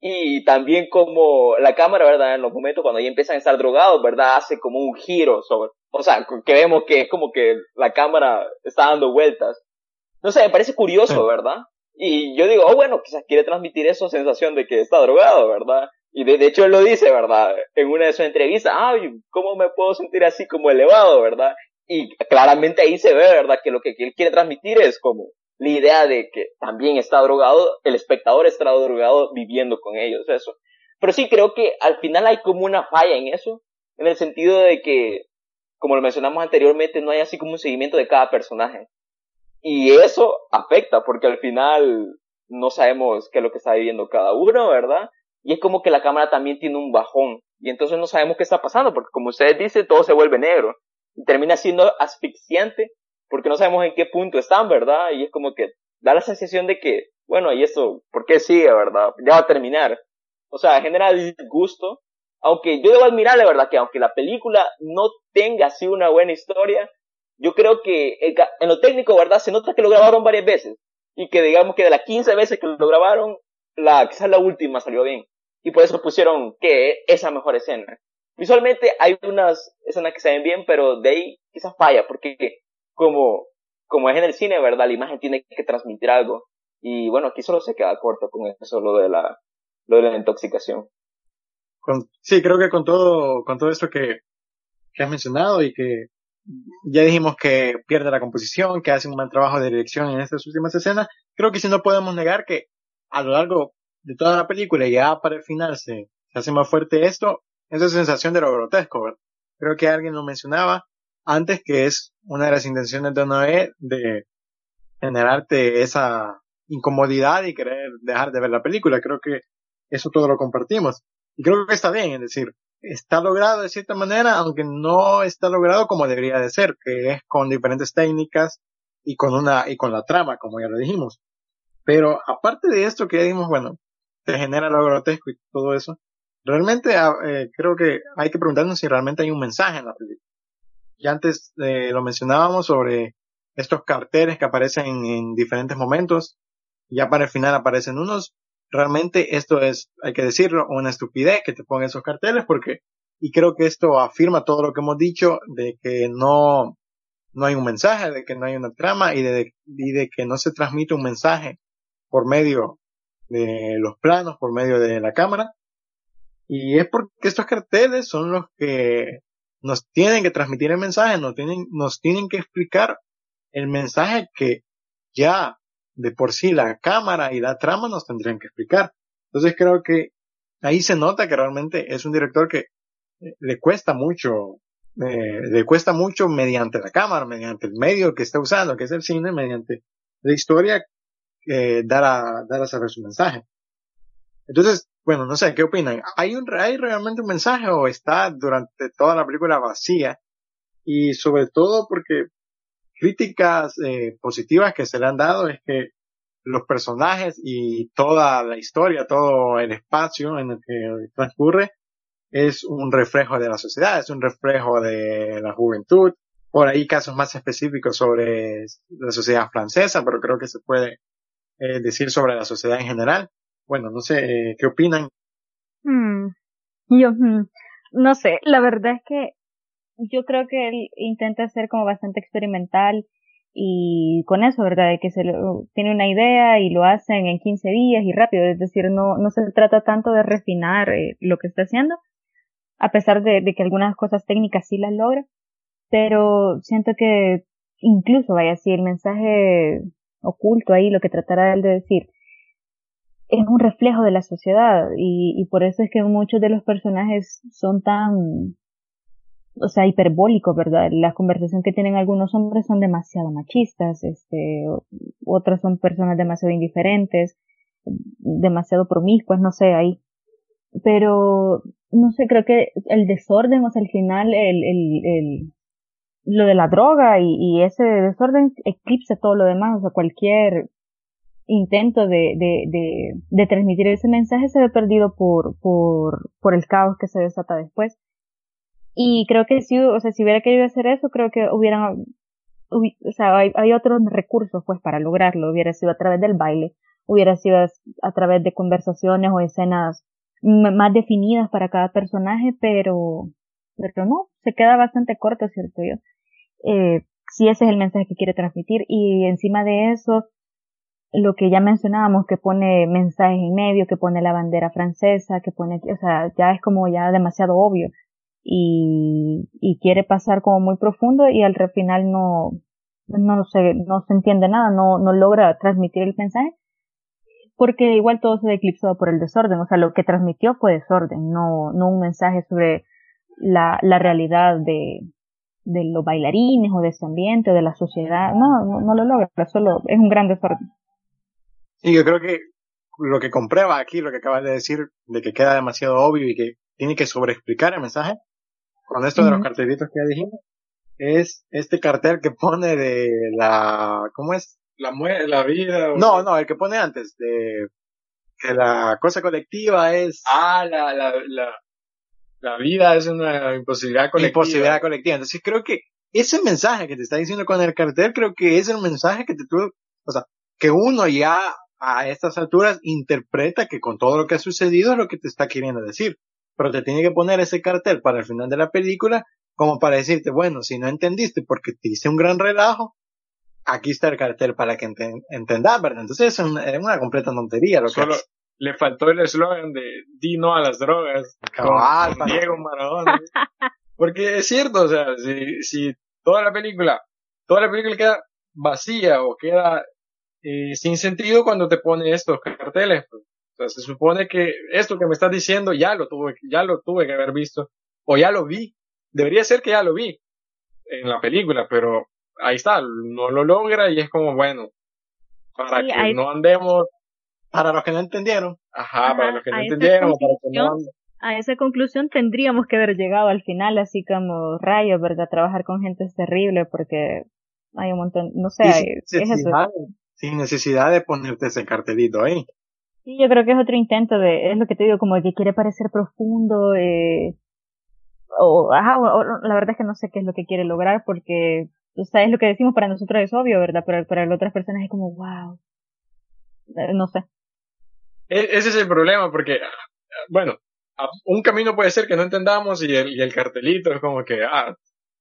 S3: Y también como la cámara, ¿verdad? En los momentos cuando ya empiezan a estar drogados, ¿verdad? Hace como un giro sobre, o sea, que vemos que es como que la cámara está dando vueltas. No sé, me parece curioso, ¿verdad? Y yo digo, oh, bueno, quizás quiere transmitir esa sensación de que está drogado, ¿verdad? Y de, hecho él lo dice, ¿verdad? En una de sus entrevistas, ay, ¿cómo me puedo sentir así como elevado, ¿verdad? Y claramente ahí se ve, ¿verdad? Que lo que él quiere transmitir es como la idea de que también está drogado, el espectador está drogado viviendo con ellos, eso. Pero sí creo que al final hay como una falla en eso, en el sentido de que, como lo mencionamos anteriormente, no hay así como un seguimiento de cada personaje. Y eso afecta porque al final no sabemos qué es lo que está viviendo cada uno, ¿verdad? Y es como que la cámara también tiene un bajón. Y entonces no sabemos qué está pasando porque como ustedes dicen, todo se vuelve negro. Y termina siendo asfixiante porque no sabemos en qué punto están, ¿verdad? Y es como que da la sensación de que, bueno, y eso, ¿por qué sigue, verdad? Ya va a terminar. O sea, genera disgusto. Aunque yo debo admirarle, ¿verdad? Que aunque la película no tenga así una buena historia, yo creo que en lo técnico, ¿verdad? Se nota que lo grabaron varias veces. Y que digamos que de las 15 veces que lo grabaron, la, quizás la última salió bien. Y por eso pusieron que esa mejor escena. Visualmente hay unas escenas que se ven bien, pero de ahí quizás falla, porque como, como es en el cine, ¿verdad? La imagen tiene que transmitir algo. Y bueno, aquí solo se queda corto con eso, lo de la, lo de la intoxicación.
S1: sí, creo que con todo, con todo esto que, que has mencionado y que ya dijimos que pierde la composición, que hace un mal trabajo de dirección en estas últimas escenas. Creo que si no podemos negar que a lo largo de toda la película y ya para el final se, hace más fuerte esto, esa sensación de lo grotesco. Creo que alguien lo mencionaba antes que es una de las intenciones de Noé de generarte esa incomodidad y querer dejar de ver la película. Creo que eso todo lo compartimos. Y creo que está bien, es decir, está logrado de cierta manera, aunque no está logrado como debería de ser, que es con diferentes técnicas y con una, y con la trama, como ya lo dijimos. Pero aparte de esto que ya dijimos, bueno, te genera lo grotesco y todo eso, realmente ah, eh, creo que hay que preguntarnos si realmente hay un mensaje en la película. Ya antes eh, lo mencionábamos sobre estos carteles que aparecen en diferentes momentos, ya para el final aparecen unos. Realmente esto es, hay que decirlo, una estupidez que te pongan esos carteles porque, y creo que esto afirma todo lo que hemos dicho de que no, no hay un mensaje, de que no hay una trama y de, y de que no se transmite un mensaje por medio de los planos, por medio de la cámara. Y es porque estos carteles son los que nos tienen que transmitir el mensaje, nos tienen, nos tienen que explicar el mensaje que ya de por sí la cámara y la trama nos tendrían que explicar. Entonces creo que ahí se nota que realmente es un director que eh, le cuesta mucho, eh, le cuesta mucho mediante la cámara, mediante el medio que está usando, que es el cine, mediante la historia, eh, dar a, dar a saber su mensaje. Entonces, bueno, no sé, ¿qué opinan? ¿Hay un, hay realmente un mensaje o está durante toda la película vacía? Y sobre todo porque críticas eh, positivas que se le han dado es que los personajes y toda la historia, todo el espacio en el que transcurre es un reflejo de la sociedad, es un reflejo de la juventud. Por ahí casos más específicos sobre la sociedad francesa, pero creo que se puede eh, decir sobre la sociedad en general. Bueno, no sé, eh, ¿qué opinan?
S4: Hmm. Yo, hmm, no sé, la verdad es que yo creo que él intenta ser como bastante experimental y con eso, ¿verdad? De que se tiene una idea y lo hacen en 15 días y rápido, es decir, no, no se trata tanto de refinar eh, lo que está haciendo, a pesar de, de, que algunas cosas técnicas sí las logra, pero siento que incluso, vaya, si el mensaje oculto ahí, lo que tratará él de decir, es un reflejo de la sociedad y, por eso es que muchos de los personajes son tan o sea, hiperbólico, ¿verdad? La conversación que tienen algunos hombres son demasiado machistas, este, otras son personas demasiado indiferentes, demasiado promiscuas, no sé, ahí. Pero, no sé, creo que el desorden, o sea, al final, el, el, el, lo de la droga y, ese desorden eclipsa todo lo demás, o sea, cualquier intento de, de, de, de transmitir ese mensaje se ve perdido por, por, por el caos que se desata después. Y creo que si, o sea, si hubiera querido hacer eso, creo que hubieran, o sea, hay, hay otros recursos pues para lograrlo. Hubiera sido a través del baile, hubiera sido a, través de conversaciones o escenas más definidas para cada personaje, pero, pero no, se queda bastante corto, ¿cierto yo? Eh, si ese es el mensaje que quiere transmitir. Y encima de eso, lo que ya mencionábamos, que pone mensajes en medio, que pone la bandera francesa, que pone, o sea, ya es como ya demasiado obvio. Y, y quiere pasar como muy profundo y al final no, no se, no se entiende nada, no, no logra transmitir el mensaje, porque igual todo se ha eclipsado por el desorden, o sea, lo que transmitió fue desorden, no, no un mensaje sobre la, la realidad de, de los bailarines o de ese ambiente o de la sociedad, no, no, no lo logra, solo es un gran desorden.
S1: Y yo creo que lo que comprueba aquí, lo que acabas de decir, de que queda demasiado obvio y que tiene que sobreexplicar el mensaje, con esto de los cartelitos que ya dijimos, es este cartel que pone de la, ¿cómo es?
S2: La muerte, la vida.
S1: No, no, el que pone antes, de que la cosa colectiva es...
S2: Ah, la, la, la, la vida es una imposibilidad colectiva.
S1: Imposibilidad colectiva. Entonces creo que ese mensaje que te está diciendo con el cartel, creo que es el mensaje que te tuvo, o sea, que uno ya a estas alturas interpreta que con todo lo que ha sucedido es lo que te está queriendo decir pero te tiene que poner ese cartel para el final de la película como para decirte, bueno, si no entendiste porque te hice un gran relajo, aquí está el cartel para que entendas, ¿verdad? Entonces es una, una completa tontería lo
S2: Solo le faltó el eslogan de di no a las drogas. Cabal, Diego Maradona. [laughs] porque es cierto, o sea, si, si toda la película, toda la película queda vacía o queda eh, sin sentido cuando te pone estos carteles, pues. O sea, se supone que esto que me estás diciendo ya lo tuve, ya lo tuve que haber visto, o ya lo vi. Debería ser que ya lo vi en la película, pero ahí está, no lo logra y es como, bueno, para que no andemos.
S1: Para los que no entendieron.
S2: Ajá, para los que no entendieron, para que no
S4: a esa conclusión tendríamos que haber llegado al final, así como rayos, ¿verdad? Trabajar con gente es terrible porque hay un montón, no sé,
S1: sin, es necesidad, sin necesidad de ponerte ese cartelito ahí.
S4: Sí, yo creo que es otro intento de, es lo que te digo, como que quiere parecer profundo, eh, o, ajá, la verdad es que no sé qué es lo que quiere lograr porque, o sea, es lo que decimos para nosotros es obvio, ¿verdad? Pero para otras personas es como, wow, eh, no sé.
S2: E, ese es el problema porque, bueno, un camino puede ser que no entendamos y el, y el cartelito es como que, ah,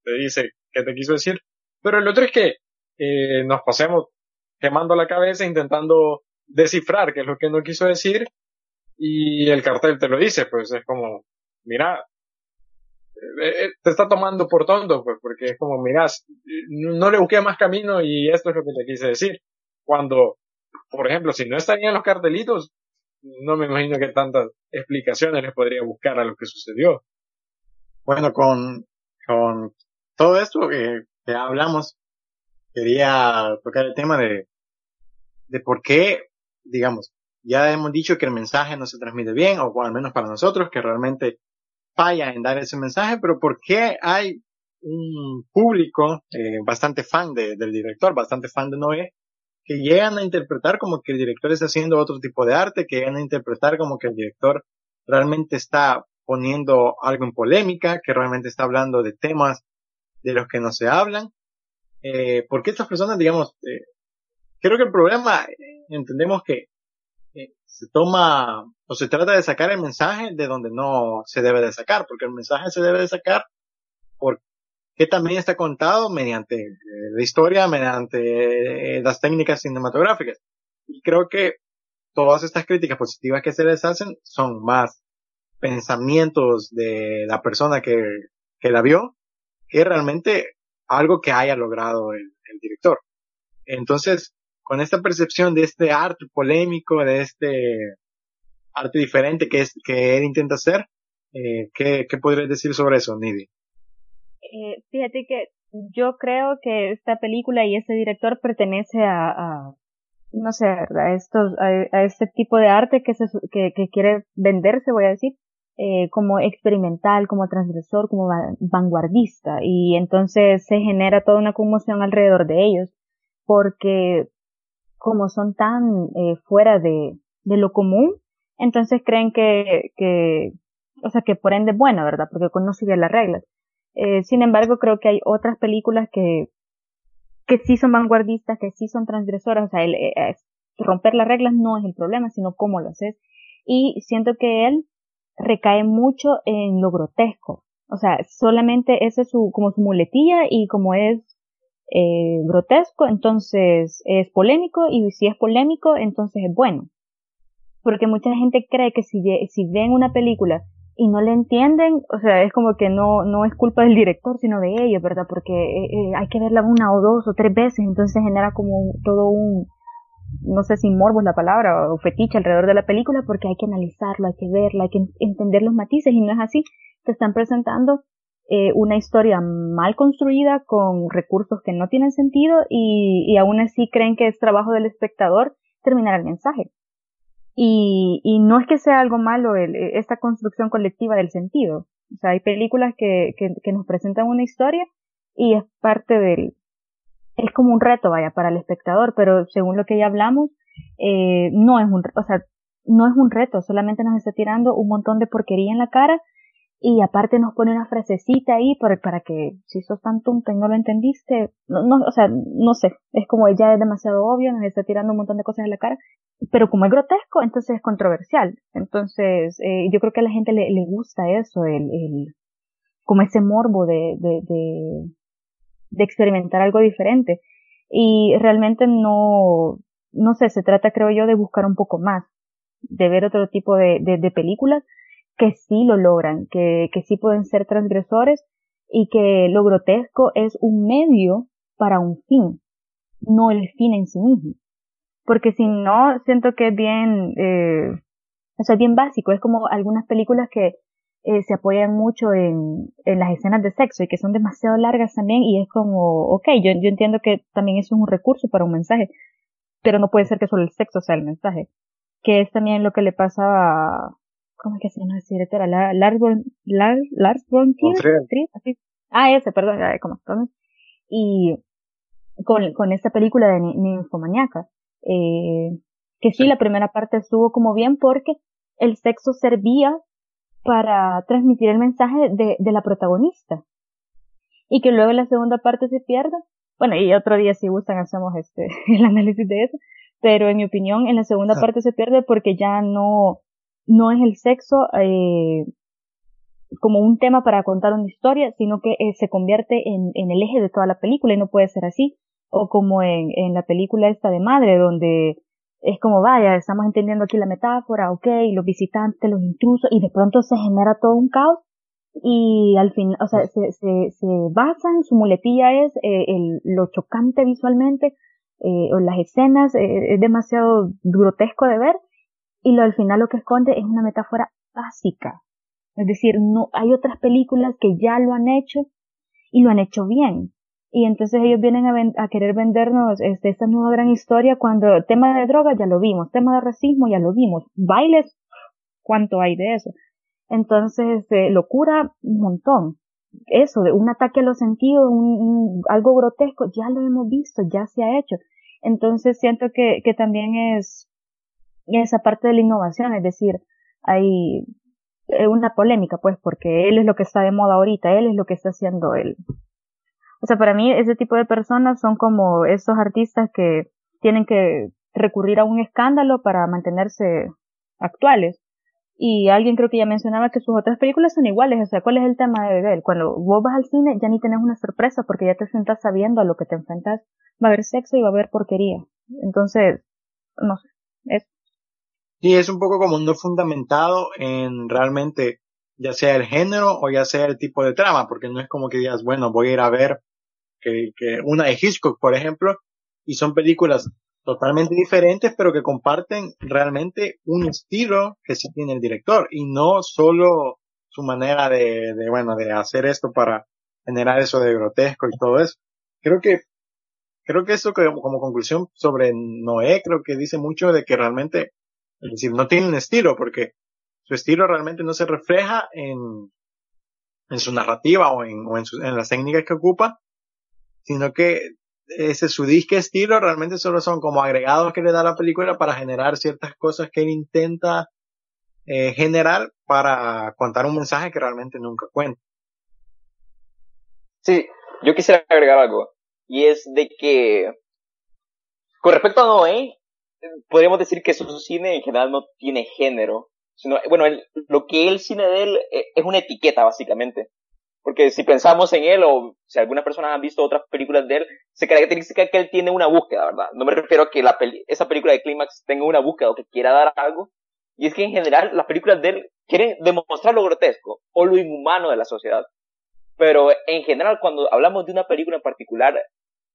S2: te dice qué te quiso decir. Pero el otro es que eh, nos pasemos quemando la cabeza intentando descifrar qué es lo que no quiso decir y el cartel te lo dice, pues es como, mira, eh, eh, te está tomando por tonto, pues, porque es como, mira, no le busqué más camino y esto es lo que te quise decir. Cuando, por ejemplo, si no estarían los cartelitos, no me imagino que tantas explicaciones les podría buscar a lo que sucedió.
S1: Bueno, con, con todo esto que, hablamos, quería tocar el tema de, de por qué, digamos, ya hemos dicho que el mensaje no se transmite bien, o al menos para nosotros, que realmente falla en dar ese mensaje, pero por qué hay un público eh, bastante fan de, del director, bastante fan de Noé, que llegan a interpretar como que el director está haciendo otro tipo de arte, que llegan a interpretar como que el director realmente está poniendo algo en polémica, que realmente está hablando de temas de los que no se hablan. Eh, porque estas personas, digamos, eh, creo que el problema, eh, entendemos que se toma o se trata de sacar el mensaje de donde no se debe de sacar, porque el mensaje se debe de sacar por que también está contado mediante eh, la historia, mediante eh, las técnicas cinematográficas. Y creo que todas estas críticas positivas que se les hacen son más pensamientos de la persona que, que la vio que realmente algo que haya logrado el, director. Entonces, con esta percepción de este arte polémico, de este arte diferente que es que él intenta hacer, eh, ¿qué, ¿qué podrías decir sobre eso, Nidi?
S4: Eh, fíjate que yo creo que esta película y este director pertenece a, a no sé, a estos, a, este tipo de arte que se, que, que quiere venderse, voy a decir, eh, como experimental, como transgresor, como vanguardista, y entonces se genera toda una conmoción alrededor de ellos, porque como son tan eh, fuera de, de lo común, entonces creen que, que, o sea, que por ende es bueno, ¿verdad? Porque no sigue las reglas. Eh, sin embargo, creo que hay otras películas que, que sí son vanguardistas, que sí son transgresoras. O sea, el, eh, romper las reglas no es el problema, sino cómo lo haces. Y siento que él recae mucho en lo grotesco. O sea, solamente ese es su, como su muletilla y como es eh, grotesco, entonces es polémico y si es polémico, entonces es bueno. Porque mucha gente cree que si, si ven una película y no le entienden, o sea, es como que no, no es culpa del director, sino de ellos, ¿verdad? Porque eh, eh, hay que verla una o dos o tres veces, entonces genera como todo un, no sé si morbo es la palabra, o fetiche alrededor de la película, porque hay que analizarlo, hay que verla, hay que entender los matices, y no es así. Te están presentando eh, una historia mal construida, con recursos que no tienen sentido, y, y aún así creen que es trabajo del espectador terminar el mensaje. Y, y no es que sea algo malo el, e, esta construcción colectiva del sentido. O sea, hay películas que, que, que nos presentan una historia y es parte del, es como un reto, vaya, para el espectador, pero según lo que ya hablamos, eh, no es un, o sea, no es un reto, solamente nos está tirando un montón de porquería en la cara y aparte nos pone una frasecita ahí para, que si sos tan tonto y no lo entendiste, no, no, o sea, no sé, es como ya es demasiado obvio, nos está tirando un montón de cosas en la cara, pero como es grotesco, entonces es controversial. Entonces, eh, yo creo que a la gente le, le gusta eso, el, el, como ese morbo de, de, de, de experimentar algo diferente. Y realmente no, no sé, se trata creo yo de buscar un poco más, de ver otro tipo de, de, de películas que sí lo logran, que, que sí pueden ser transgresores y que lo grotesco es un medio para un fin, no el fin en sí mismo. Porque si no, siento que es bien, eh, O sea, bien básico, es como algunas películas que eh, se apoyan mucho en, en las escenas de sexo y que son demasiado largas también y es como, ok, yo, yo entiendo que también eso es un recurso para un mensaje, pero no puede ser que solo el sexo sea el mensaje, que es también lo que le pasa a, ¿cómo es que se llama ese director? Lars von, Lars, von Ah, ese, perdón, ¿cómo? Y con, con esta película de Ninfomaniaca, eh, que sí, la primera parte estuvo como bien porque el sexo servía para transmitir el mensaje de, de la protagonista. Y que luego la segunda parte se pierda. Bueno, y otro día si gustan hacemos este, [laughs] el análisis de eso. Pero en mi opinión, en la segunda parte se pierde porque ya no, no es el sexo, eh, como un tema para contar una historia, sino que eh, se convierte en, el eje de toda la película y no puede ser así. O como en, la película esta de Madre, donde es como, vaya, estamos entendiendo aquí la metáfora, ok, los visitantes, los intrusos, y de pronto se genera todo un caos y al fin, o sea, se, se, se basan, su muletilla es eh, el, lo chocante visualmente, eh, o las escenas, es demasiado grotesco de ver, y lo, al final lo que esconde es una metáfora básica. Es decir, no, hay otras películas que ya lo han hecho y lo han hecho bien. Y entonces ellos vienen a, a querer vendernos este, esta nueva gran historia cuando tema de droga ya lo vimos, tema de racismo ya lo vimos, bailes, ¿cuánto hay de eso? Entonces, eh, locura, un montón. Eso, de un ataque a los sentidos, un, algo grotesco, ya lo hemos visto, ya se ha hecho. Entonces siento que, que también es esa parte de la innovación, es decir, hay una polémica, pues, porque él es lo que está de moda ahorita, él es lo que está haciendo él. O sea, para mí ese tipo de personas son como esos artistas que tienen que recurrir a un escándalo para mantenerse actuales. Y alguien creo que ya mencionaba que sus otras películas son iguales, o sea, ¿cuál es el tema de él? Cuando vos vas al cine ya ni tenés una sorpresa porque ya te sientas sabiendo a lo que te enfrentas. Va a haber sexo y va a haber porquería. Entonces, no sé.
S1: Y es un poco como no fundamentado en realmente ya sea el género o ya sea el tipo de trama, porque no es como que digas, bueno, voy a ir a ver que, que una de Hitchcock, por ejemplo, y son películas totalmente diferentes, pero que comparten realmente un estilo que sí tiene el director y no solo su manera de, de bueno, de hacer esto para generar eso de grotesco y todo eso. Creo que, creo que eso como, como conclusión sobre Noé, creo que dice mucho de que realmente, es decir, no tiene un estilo porque su estilo realmente no se refleja en, en su narrativa o en, o en, en las técnicas que ocupa, sino que ese su disque estilo realmente solo son como agregados que le da la película para generar ciertas cosas que él intenta eh, generar para contar un mensaje que realmente nunca cuenta.
S3: Sí, yo quisiera agregar algo y es de que con respecto a Noé podríamos decir que su cine en general no tiene género, sino bueno, lo que el cine de él eh, es una etiqueta básicamente. Porque si pensamos en él, o si algunas personas han visto otras películas de él, se caracteriza que él tiene una búsqueda, ¿verdad? No me refiero a que la esa película de Clímax tenga una búsqueda o que quiera dar algo. Y es que en general las películas de él quieren demostrar lo grotesco o lo inhumano de la sociedad. Pero en general cuando hablamos de una película en particular,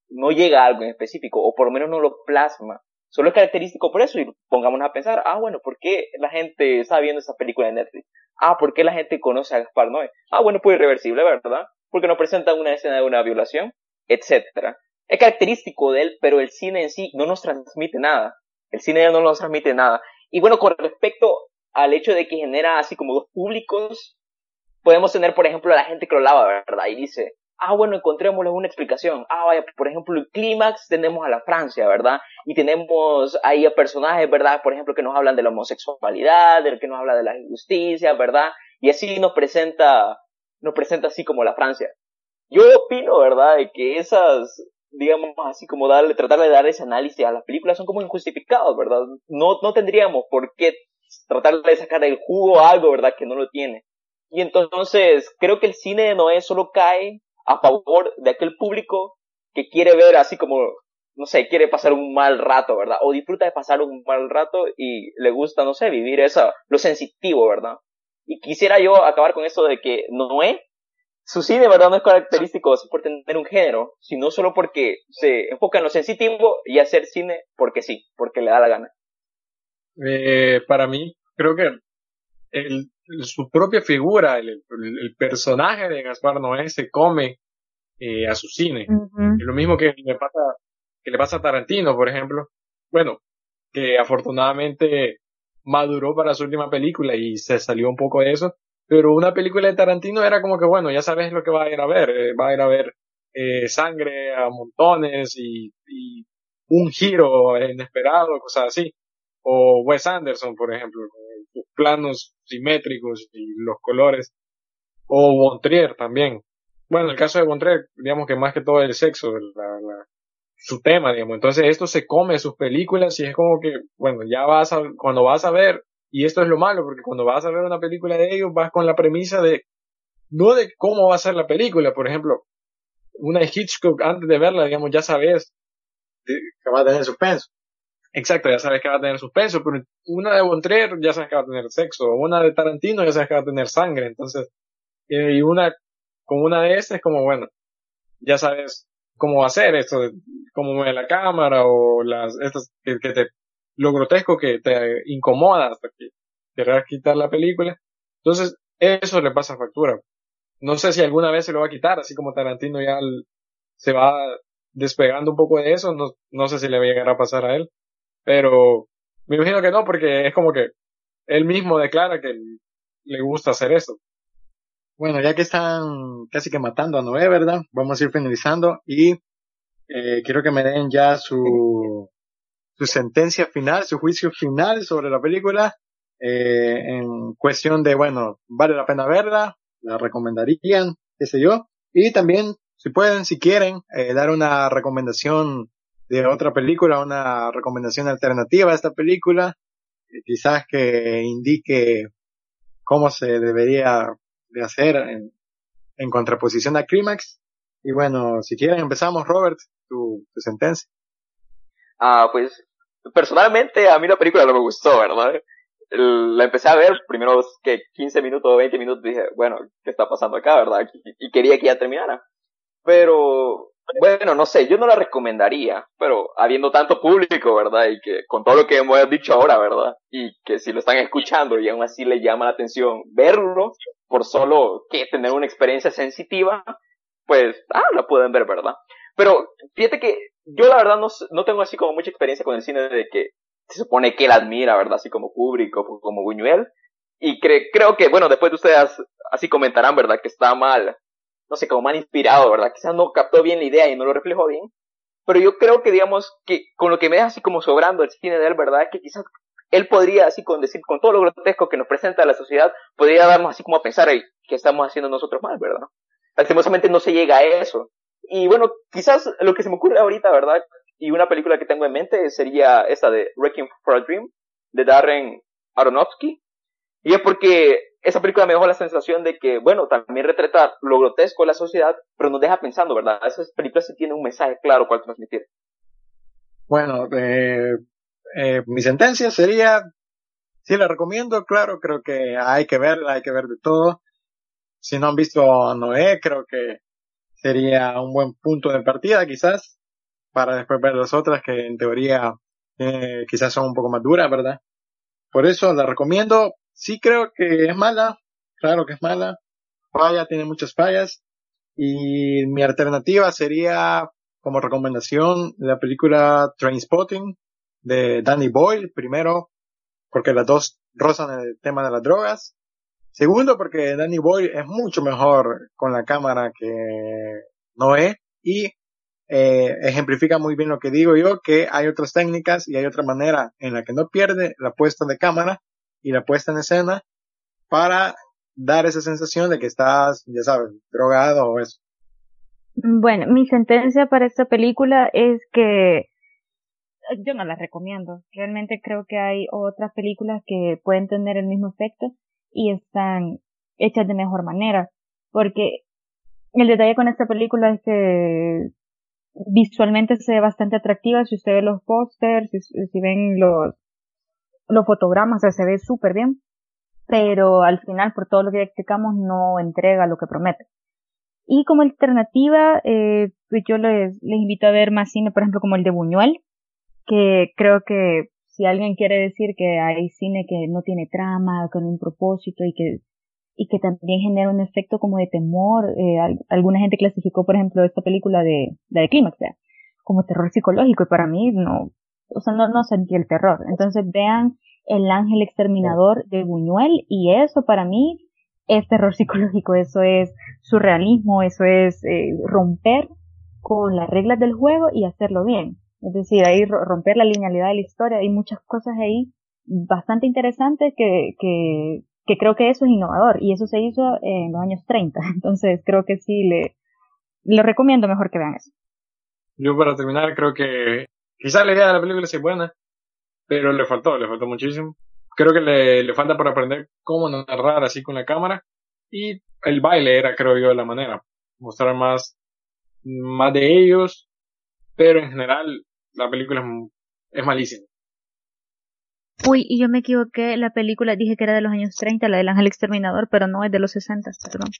S3: no llega a algo en específico, o por lo menos no lo plasma. Solo es característico por eso y pongámonos a pensar, ah, bueno, ¿por qué la gente está viendo esa película en Netflix? Ah, ¿por qué la gente conoce a Gaspar Noé? Ah, bueno, pues irreversible, ¿verdad? Porque nos presenta una escena de una violación, etcétera. Es característico de él, pero el cine en sí no nos transmite nada. El cine no nos transmite nada. Y bueno, con respecto al hecho de que genera así como dos públicos, podemos tener, por ejemplo, a la gente que lo lava, ¿verdad? Y dice, ah, bueno, encontrémosle una explicación. Ah, vaya, por ejemplo, el clímax tenemos a la Francia, ¿verdad? Y tenemos ahí a personajes, ¿verdad? Por ejemplo, que nos hablan de la homosexualidad, del que nos habla de la injusticia, ¿verdad? Y así nos presenta, nos presenta así como la Francia. Yo opino, ¿verdad? De que esas, digamos, así como darle, tratar de dar ese análisis a las películas son como injustificados, ¿verdad? No, no tendríamos por qué tratar de sacar el jugo a algo, ¿verdad? Que no lo tiene. Y entonces, creo que el cine de Noé solo cae a favor de aquel público que quiere ver así como, no sé, quiere pasar un mal rato, ¿verdad? O disfruta de pasar un mal rato y le gusta, no sé, vivir eso, lo sensitivo, ¿verdad? Y quisiera yo acabar con eso de que Noé, su cine, ¿verdad? No es característico por tener un género, sino solo porque se enfoca en lo sensitivo y hacer cine porque sí, porque le da la gana.
S2: Eh, para mí, creo que el, su propia figura, el, el, personaje de Gaspar Noé se come eh, a su cine. Lo mismo que le pasa, que le pasa a Tarantino, por ejemplo. Bueno, que afortunadamente maduró para su última película y se salió un poco de eso. Pero una película de Tarantino era como que, bueno, ya sabes lo que va a ir a ver. Eh, va a ir a ver eh, sangre a montones y, y, un giro inesperado, cosas así. O Wes Anderson, por ejemplo, planos simétricos y los colores. O Bontrier también. Bueno, en el caso de Bontrier, digamos que más que todo el sexo, su tema, digamos. Entonces esto se come sus películas y es como que, bueno, ya vas a, cuando vas a ver, y esto es lo malo, porque cuando vas a ver una película de ellos, vas con la premisa de, no de cómo va a ser la película, por ejemplo, una Hitchcock, antes de verla, digamos, ya sabes
S1: que va a tener suspenso.
S2: Exacto, ya sabes que va a tener suspenso, pero una de Bontrier ya sabes que va a tener sexo, una de Tarantino ya sabes que va a tener sangre, entonces, eh, y una, con una de estas, como bueno, ya sabes cómo va a ser esto, cómo mueve la cámara o las, estas, que, que te, lo grotesco que te incomoda hasta que querrás quitar la película. Entonces, eso le pasa factura. No sé si alguna vez se lo va a quitar, así como Tarantino ya se va despegando un poco de eso, no, no sé si le va a llegar a pasar a él, pero me imagino que no, porque es como que él mismo declara que le gusta hacer eso.
S1: Bueno, ya que están casi que matando a Noé, ¿verdad? Vamos a ir finalizando y eh, quiero que me den ya su, su sentencia final, su juicio final sobre la película, eh, en cuestión de, bueno, vale la pena verla, la recomendarían, qué sé yo, y también, si pueden, si quieren, eh, dar una recomendación de otra película, una recomendación alternativa a esta película, quizás que indique cómo se debería de hacer en, en contraposición a Climax. Y bueno, si quieren empezamos, Robert, tu, tu sentencia.
S3: Ah, pues personalmente a mí la película no me gustó, ¿verdad? La empecé a ver, primero que 15 minutos o 20 minutos dije, bueno, ¿qué está pasando acá, verdad? Y quería que ya terminara. Pero, bueno, no sé, yo no la recomendaría, pero habiendo tanto público, ¿verdad? Y que con todo lo que hemos dicho ahora, ¿verdad? Y que si lo están escuchando y aún así le llama la atención verlo, por solo que tener una experiencia sensitiva, pues, ah, la pueden ver, ¿verdad? Pero fíjate que yo la verdad no, no tengo así como mucha experiencia con el cine de que se supone que él admira, ¿verdad? Así como Kubrick o como Buñuel. Y creo que, bueno, después de ustedes así comentarán, ¿verdad? Que está mal, no sé, como mal inspirado, ¿verdad? Quizás no captó bien la idea y no lo reflejó bien. Pero yo creo que, digamos, que con lo que me deja así como sobrando el cine de él, ¿verdad? Que quizás él podría, así con decir, con todo lo grotesco que nos presenta la sociedad, podría darnos así como a pensar, que estamos haciendo nosotros mal, ¿verdad? Lastimosamente no se llega a eso. Y bueno, quizás lo que se me ocurre ahorita, ¿verdad? Y una película que tengo en mente sería esta de Wrecking for a Dream, de Darren Aronofsky. Y es porque esa película me dejó la sensación de que, bueno, también retrata lo grotesco de la sociedad, pero nos deja pensando, ¿verdad? Esas películas sí tienen un mensaje claro cual transmitir.
S1: Bueno, eh, eh, mi sentencia sería, sí la recomiendo, claro, creo que hay que verla, hay que ver de todo. Si no han visto Noé, creo que sería un buen punto de partida, quizás, para después ver las otras que en teoría eh, quizás son un poco más duras, ¿verdad? Por eso la recomiendo. Sí creo que es mala, claro que es mala. Falla, tiene muchas fallas. Y mi alternativa sería, como recomendación, la película Trainspotting de Danny Boyle, primero, porque las dos rozan el tema de las drogas. Segundo, porque Danny Boyle es mucho mejor con la cámara que Noé y eh, ejemplifica muy bien lo que digo yo, que hay otras técnicas y hay otra manera en la que no pierde la puesta de cámara y la puesta en escena para dar esa sensación de que estás, ya sabes, drogado o eso.
S4: Bueno, mi sentencia para esta película es que yo no la recomiendo. Realmente creo que hay otras películas que pueden tener el mismo efecto y están hechas de mejor manera. Porque el detalle con esta película es que visualmente se ve bastante atractiva. Si usted ve los pósters, si, ven los, los fotogramas, se ve súper bien. Pero al final, por todo lo que explicamos, no entrega lo que promete. Y como alternativa, eh, pues yo les, les invito a ver más cine, por ejemplo, como el de Buñuel, que creo que si alguien quiere decir que hay cine que no tiene trama, con un propósito y que y que también genera un efecto como de temor. Eh, alguna gente clasificó, por ejemplo, esta película de, de, de Clímax, como terror psicológico y para mí no, o sea, no, no sentí el terror. Entonces vean El Ángel Exterminador de Buñuel y eso para mí es terror [laughs] psicológico, eso es surrealismo, eso es eh, romper con las reglas del juego y hacerlo bien. Es decir, ahí romper la linealidad de la historia. Hay muchas cosas ahí bastante interesantes que, que, que creo que eso es innovador y eso se hizo en los años 30. [laughs] Entonces creo que sí le, le recomiendo mejor que vean eso.
S2: Yo para terminar creo que quizás la idea de la película es buena, pero le faltó, le faltó muchísimo. Creo que le, le falta por aprender cómo narrar así con la cámara y el baile era creo yo la manera, mostrar más, más de ellos, pero en general la película es, es malísima.
S4: Uy, y yo me equivoqué, la película dije que era de los años 30, la del ángel exterminador, pero no es de los 60, perdón.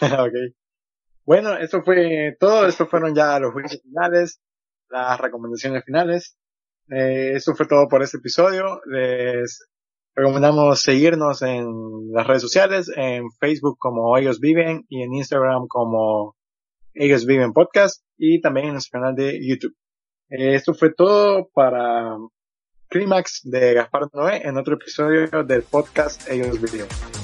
S4: [laughs]
S1: ok. Bueno, eso fue todo, estos fueron ya los juicios finales, las recomendaciones finales. Eh, fue todo por este episodio. Les recomendamos seguirnos en las redes sociales, en Facebook como Ellos Viven y en Instagram como Ellos Viven Podcast y también en nuestro canal de YouTube. Eh, esto fue todo para Clímax de Gaspar Noé en otro episodio del podcast Ellos Viven.